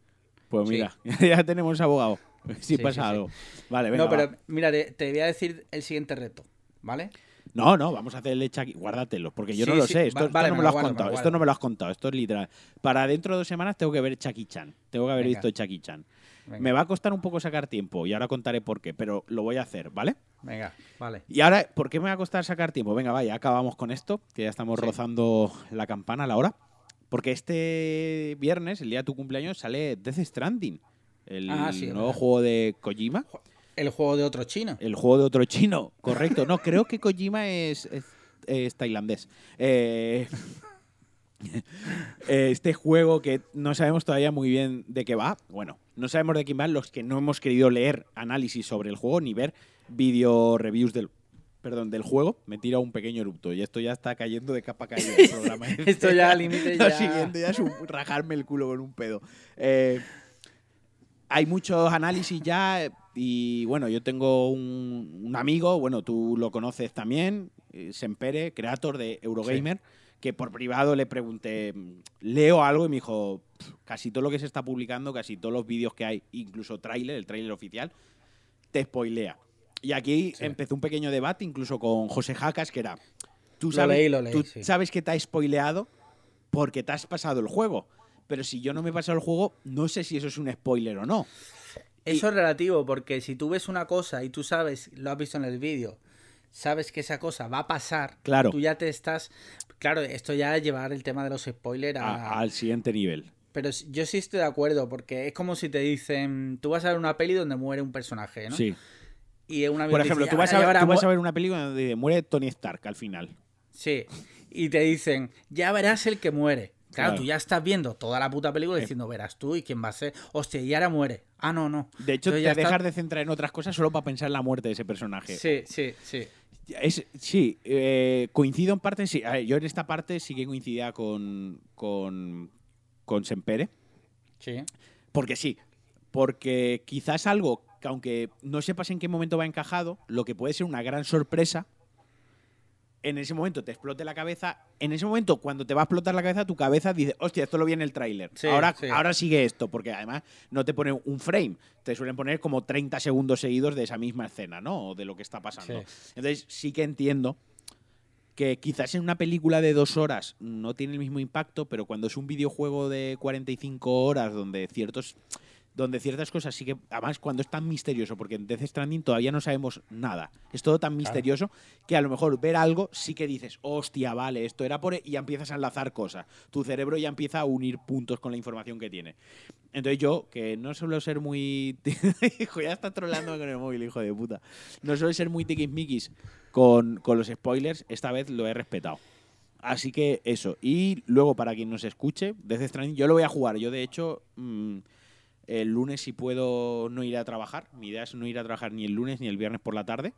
Pues Sí. mira, ya tenemos abogado. Si Sí, pasa sí, algo. Vale, venga. no, pero va. mira, te, te voy a decir el siguiente reto, ¿vale? No, no, vamos a hacerle Chucky. Guárdatelo, porque yo Sí, no lo sí, sé. Esto, va- esto vale, no me lo has guardo, contado. Esto no me lo has contado. Esto es literal. Para dentro de dos semanas tengo que ver Chucky Chan. Tengo que haber Venga. visto Chucky Chan. Venga, Me va a costar un poco sacar tiempo y ahora contaré por qué, pero lo voy a hacer, ¿vale? venga, vale. Y ahora, ¿por qué me va a costar sacar tiempo? Venga, vaya, acabamos con esto, que ya estamos Sí. rozando la campana a la hora. Porque este viernes, el día de tu cumpleaños, sale Death Stranding, el Ah, sí, nuevo verdad. juego de Kojima. El juego de otro chino. El juego de otro chino, correcto. No, creo que Kojima es, es, es tailandés. Eh, este juego que no sabemos todavía muy bien de qué va. Bueno, no sabemos de quién va los que no hemos querido leer análisis sobre el juego ni ver video reviews del, perdón, del juego. Me tira un pequeño erupto y esto ya está cayendo de capa caída el programa. este. Esto ya al límite Lo ya- siguiente ya es un- rajarme el culo con un pedo. Eh, hay muchos análisis ya y bueno, yo tengo un, un amigo, bueno, tú lo conoces también, eh, Sempere, creador de Eurogamer, que por privado le pregunté, leo algo y me dijo, "Pff, casi todo lo que se está publicando, casi todos los vídeos que hay, incluso tráiler, el tráiler oficial, te spoilea. Y aquí Sí. empezó un pequeño debate, incluso con José Jacas, que era, tú Lo sabes, leí, lo leí, tú sí. sabes que te ha spoileado porque te has pasado el juego. Pero si yo no me he pasado el juego, no sé si eso es un spoiler o no. Eso es relativo, porque si tú ves una cosa y tú sabes, lo has visto en el vídeo, sabes que esa cosa va a pasar, Claro. tú ya te estás... Claro, esto ya es llevar el tema de los spoilers a... A- al siguiente nivel. Pero yo sí estoy de acuerdo, porque es como si te dicen, tú vas a ver una peli donde muere un personaje, ¿no? Sí. Y un amigo Por dice, ejemplo, "Ya tú, vas van a, llevar tú vas mu-". a ver una película donde muere Tony Stark al final. Sí. Y te dicen, ya verás el que muere. Claro, Claro. tú ya estás viendo toda la puta película diciendo, verás tú y quién va a ser. Hostia, y ahora muere. Ah, no, no. De hecho, Entonces te ya está- dejas de centrar en otras cosas solo para pensar en la muerte de ese personaje. Sí, sí, sí. Es, sí, eh, coincido en parte. Sí. Ver, yo en esta parte sí que coincidía con, con, con Sempere. Sí. Porque sí, porque quizás algo que aunque no sepas en qué momento va encajado, lo que puede ser una gran sorpresa en ese momento te explote la cabeza. En ese momento, cuando te va a explotar la cabeza, tu cabeza dice, hostia, esto lo vi en el tráiler. Sí, ahora, sí. ahora sigue esto, porque además no te pone un frame, te suelen poner como 30 segundos seguidos de esa misma escena, ¿no? O de lo que está pasando. Sí. Entonces sí que entiendo que quizás en una película de dos horas no tiene el mismo impacto, pero cuando es un videojuego de 45 horas donde ciertos donde ciertas cosas sí que además cuando es tan misterioso porque en Death Stranding todavía no sabemos nada. Es todo tan misterioso que a lo mejor ver algo sí que dices hostia vale esto era por e-", y ya empiezas a enlazar cosas. Tu cerebro ya empieza a unir puntos con la información que tiene. Entonces yo que no suelo ser muy hijo ya está trolando con el móvil hijo de puta. No suelo ser muy tiquismiquis con, con los spoilers esta vez lo he respetado. Así que eso. Y luego, para quien nos escuche, Death Stranding, yo lo voy a jugar. Yo, de hecho, mm, el lunes, si puedo, no iré a trabajar. Mi idea es no ir a trabajar ni el lunes ni el viernes por la tarde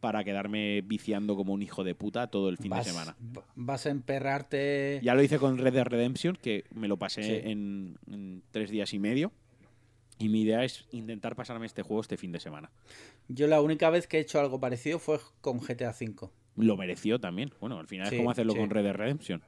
para quedarme viciando como un hijo de puta todo el fin vas, de semana. Vas a emperrarte. Ya lo hice con Red Dead Redemption, que me lo pasé Sí. en, en tres días y medio. Y mi idea es intentar pasarme este juego este fin de semana. Yo la única vez que he hecho algo parecido fue con GTA V. Lo mereció también. Bueno, al final Sí, es como hacerlo sí. con Red Dead Redemption.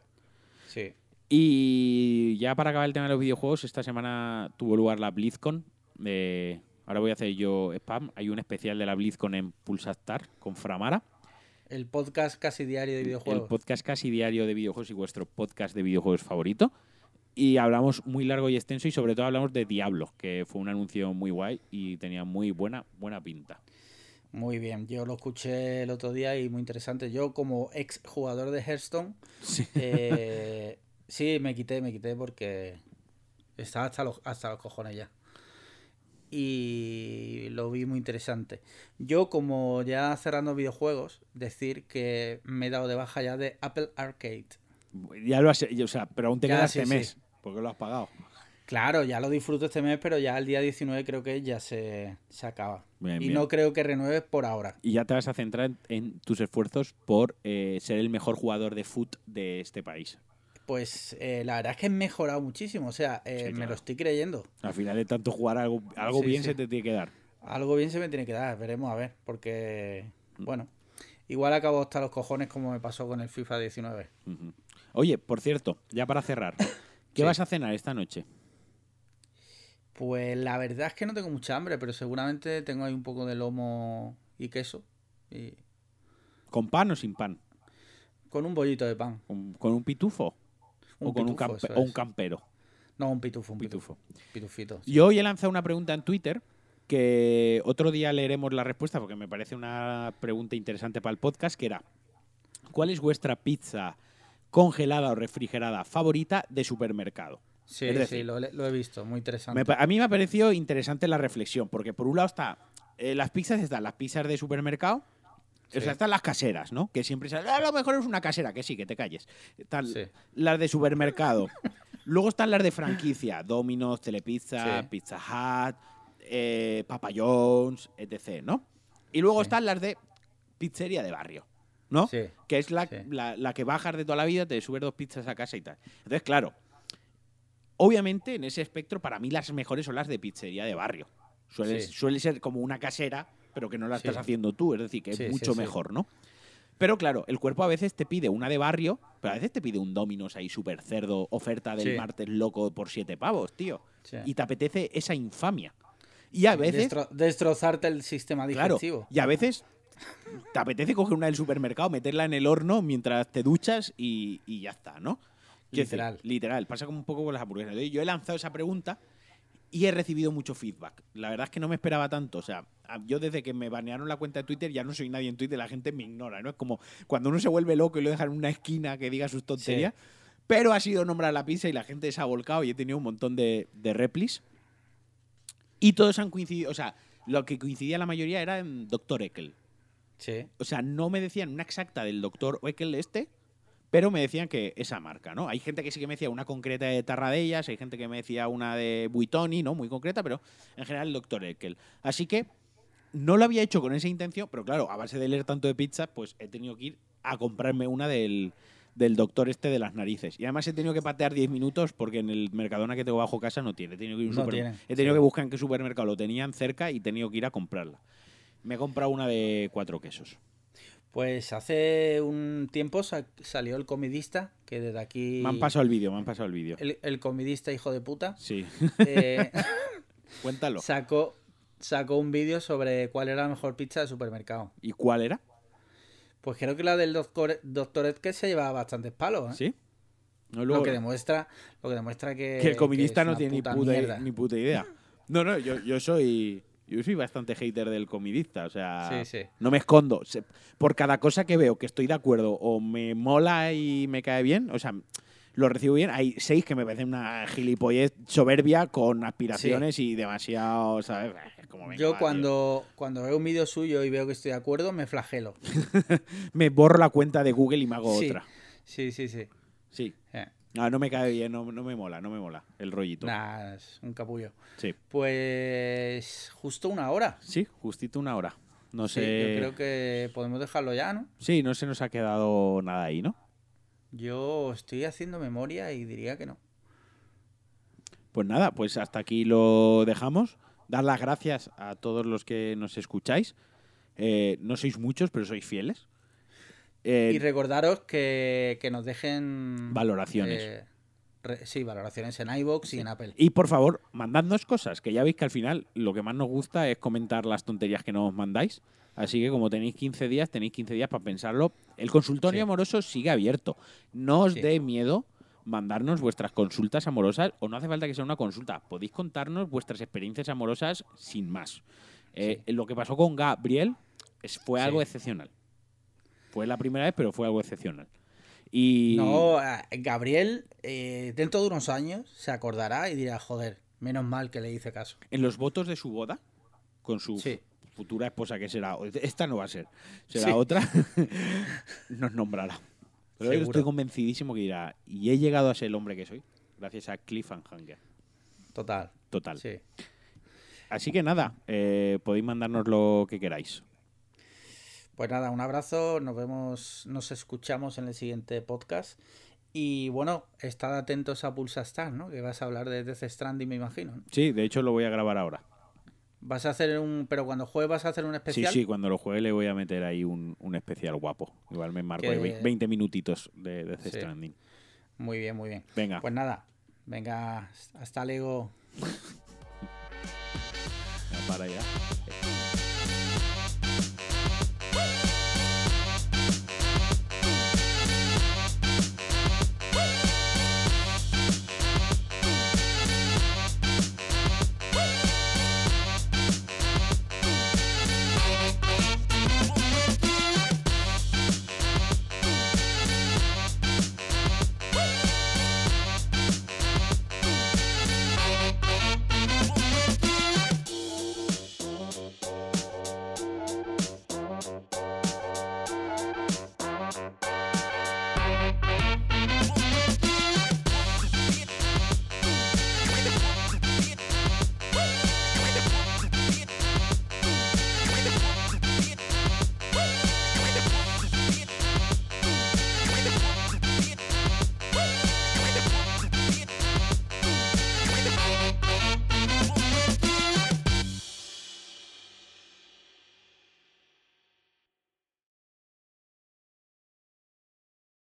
Sí. Y ya para acabar el tema de los videojuegos, esta semana tuvo lugar la BlizzCon. de- ahora voy a hacer yo spam. Hay un especial de la BlizzCon en Pulsar con Framara. El podcast casi diario de El videojuegos. podcast casi diario de videojuegos y vuestro podcast de videojuegos favorito. Y hablamos muy largo y extenso y sobre todo hablamos de Diablo, que fue un anuncio muy guay y tenía muy buena, buena pinta. Muy bien, yo lo escuché el otro día y muy interesante. Yo como ex jugador de Hearthstone, Sí. eh, sí, me quité, me quité porque estaba hasta los, hasta los cojones ya. Y lo vi muy interesante. Yo como ya cerrando videojuegos, decir que me he dado de baja ya de Apple Arcade. Ya lo has, o sea, pero aún te Ya, queda sí, este sí. mes, porque lo has pagado. Claro, ya lo disfruto este mes, pero ya el día 19 creo que ya se, se acaba. Bien, y bien. no creo que renueves por ahora. Y ya te vas a centrar en, en tus esfuerzos por eh, ser el mejor jugador de foot de este país. Pues eh, la verdad es que he mejorado muchísimo, o sea, eh, Sí, me lo estoy creyendo. Al final de tanto jugar algo, algo Sí, bien sí. se te tiene que dar. Algo bien se me tiene que dar, veremos a ver, porque, bueno, igual acabo hasta los cojones como me pasó con el FIFA 19. Ujú. Oye, por cierto, ya para cerrar, ¿qué vas a cenar esta noche? Pues la verdad es que no tengo mucha hambre, pero seguramente tengo ahí un poco de lomo y queso. Y ¿Con pan o sin pan? con un bollito de pan. ¿Con, con un pitufo? Un ¿O con un, campe- o campero? No, un pitufo, un pitufo. Pitufo. Pitufito. sí. Yo hoy he lanzado una pregunta en Twitter que otro día leeremos la respuesta porque me parece una pregunta interesante para el podcast, que era ¿cuál es vuestra pizza congelada o refrigerada favorita de supermercado? Sí, decir, sí, lo, lo he visto, muy interesante. Me a mí me ha parecido interesante la reflexión, porque por un lado está eh, las pizzas, están las pizzas de supermercado, Sí. o sea, están las caseras, ¿no? Que siempre sale, "Ah, a lo mejor es una casera, que sí, que te calles. Están Sí. las de supermercado. Luego están las de franquicia, Domino's, Telepizza, Sí. Pizza Hut, eh, Papa John's, etc., ¿no? Y luego están las de pizzería de barrio, ¿no? Sí, que es la, la- la que bajas de toda la vida, te subes dos pizzas a casa y tal. Entonces, claro, obviamente en ese espectro, para mí las mejores son las de pizzería de barrio. Suele, Sí. suele ser como una casera, pero que no la Sí. estás haciendo tú, es decir, que es Sí, mucho sí. mejor, ¿no? Pero claro, el cuerpo a veces te pide una de barrio, pero a veces te pide un Domino's ahí súper cerdo, oferta del martes loco por siete pavos, tío. Y te apetece esa infamia. Y a veces, Destro- destrozarte el sistema Claro, digestivo. y a veces te apetece coger una del supermercado, meterla en el horno mientras te duchas y, y ya está, ¿no? Decir, Literal. literal. Pasa como un poco con las hamburguesas. Yo he lanzado esa pregunta y he recibido mucho feedback. La verdad es que no me esperaba tanto. O sea, yo desde que me banearon la cuenta de Twitter ya no soy nadie en Twitter, la gente me ignora, ¿no? Es como cuando uno se vuelve loco y lo dejan en una esquina que diga sus tonterías. Pero ha sido nombrar la pizza y la gente se ha volcado y he tenido un montón de, de replis. Y todos han coincidido, o sea, lo que coincidía la mayoría era en Dr. Eckel. Sí. O sea, no me decían una exacta del Dr. Eckel este, pero me decían que esa marca, ¿no? Hay gente que sí que me decía una concreta de Tarradellas, hay gente que me decía una de Buitoni, ¿no? Muy concreta, pero en general el Dr. Eckel. Así que no lo había hecho con esa intención, pero claro, a base de leer tanto de pizza, pues he tenido que ir a comprarme una del, del doctor este de las narices. Y además he tenido que patear 10 minutos porque en el Mercadona que tengo bajo casa no tiene. He tenido que, ir a un No super- tiene, he tenido sí. que buscar en qué supermercado lo tenían cerca y he tenido que ir a comprarla. Me he comprado una de cuatro quesos. Pues hace un tiempo sa- salió el comidista, que desde aquí... Me han pasado el vídeo, me han pasado el vídeo. El, el comidista hijo de puta. Sí. eh, Cuéntalo. sacó, sacó un vídeo sobre cuál era la mejor pizza de supermercado. ¿Y cuál era? Pues creo que la del doctor, doctor Ed que se lleva bastantes palos, ¿eh? ¿Sí? No, Lo que demuestra, lo que demuestra que, que el comidista que no tiene ni puta mierda. ni puta idea. No, no, yo, yo soy. Yo soy bastante hater del comidista, o sea, Sí, sí. no me escondo. Por cada cosa que veo que estoy de acuerdo o me mola y me cae bien, o sea, lo recibo bien. Hay seis que me parecen una gilipollez soberbia con aspiraciones y demasiado, ¿sabes? Es como, venga, Yo cuando, cuando veo un vídeo suyo y veo que estoy de acuerdo, me flagelo. Me borro la cuenta de Google y me hago Sí. otra. Sí, sí, sí. Sí. Eh, No, no me cae bien, no, no me mola, no me mola el rollito. Nah, es un capullo. Sí. Pues justo una hora. Sí, justito una hora. No Sí, sé. yo creo que podemos dejarlo ya, ¿no? Sí, no se nos ha quedado nada ahí, ¿no? Yo estoy haciendo memoria y diría que no. Pues nada, pues hasta aquí lo dejamos. Dar las gracias a todos los que nos escucháis. Eh, no sois muchos, pero sois fieles. Eh, y recordaros que, que nos dejen... Valoraciones. eh, re- sí, valoraciones en iVoox y en Apple. y por favor, mandadnos cosas, que ya veis que al final lo que más nos gusta es comentar las tonterías que nos mandáis. Así que como tenéis 15 días, tenéis 15 días para pensarlo. El consultorio Sí. amoroso sigue abierto. No os Sí. dé miedo mandarnos vuestras consultas amorosas o no hace falta que sea una consulta. Podéis contarnos vuestras experiencias amorosas sin más. Eh, Lo que pasó con Gabriel fue algo excepcional. Fue la primera vez, pero fue algo excepcional. Y No, eh, Gabriel, eh, dentro de unos años, se acordará y dirá, joder, menos mal que le hice caso. en los votos de su boda, con su Sí. Futura esposa, que será, esta no va a ser, será Sí. otra, nos nombrará. Pero yo estoy convencidísimo que dirá, y he llegado a ser el hombre que soy, gracias a Cliffhanger. Total. Total. Sí. Así que nada, eh, podéis mandarnos lo que queráis. Pues nada, un abrazo, nos vemos, nos escuchamos en el siguiente podcast. Y bueno, estad atentos a Pulsa Star, ¿no? Que vas a hablar de Death Stranding, me imagino. ¿no? Sí, de hecho lo voy a grabar ahora. Vas a hacer un. Pero cuando juegues, vas a hacer un especial. Sí, sí, cuando lo juegue le voy a meter ahí un, un especial guapo. Igual me marco Que- vei- 20 minutitos de, de Sí. Stranding. Muy bien, muy bien. Venga, Pues nada, venga, hasta luego. para ya.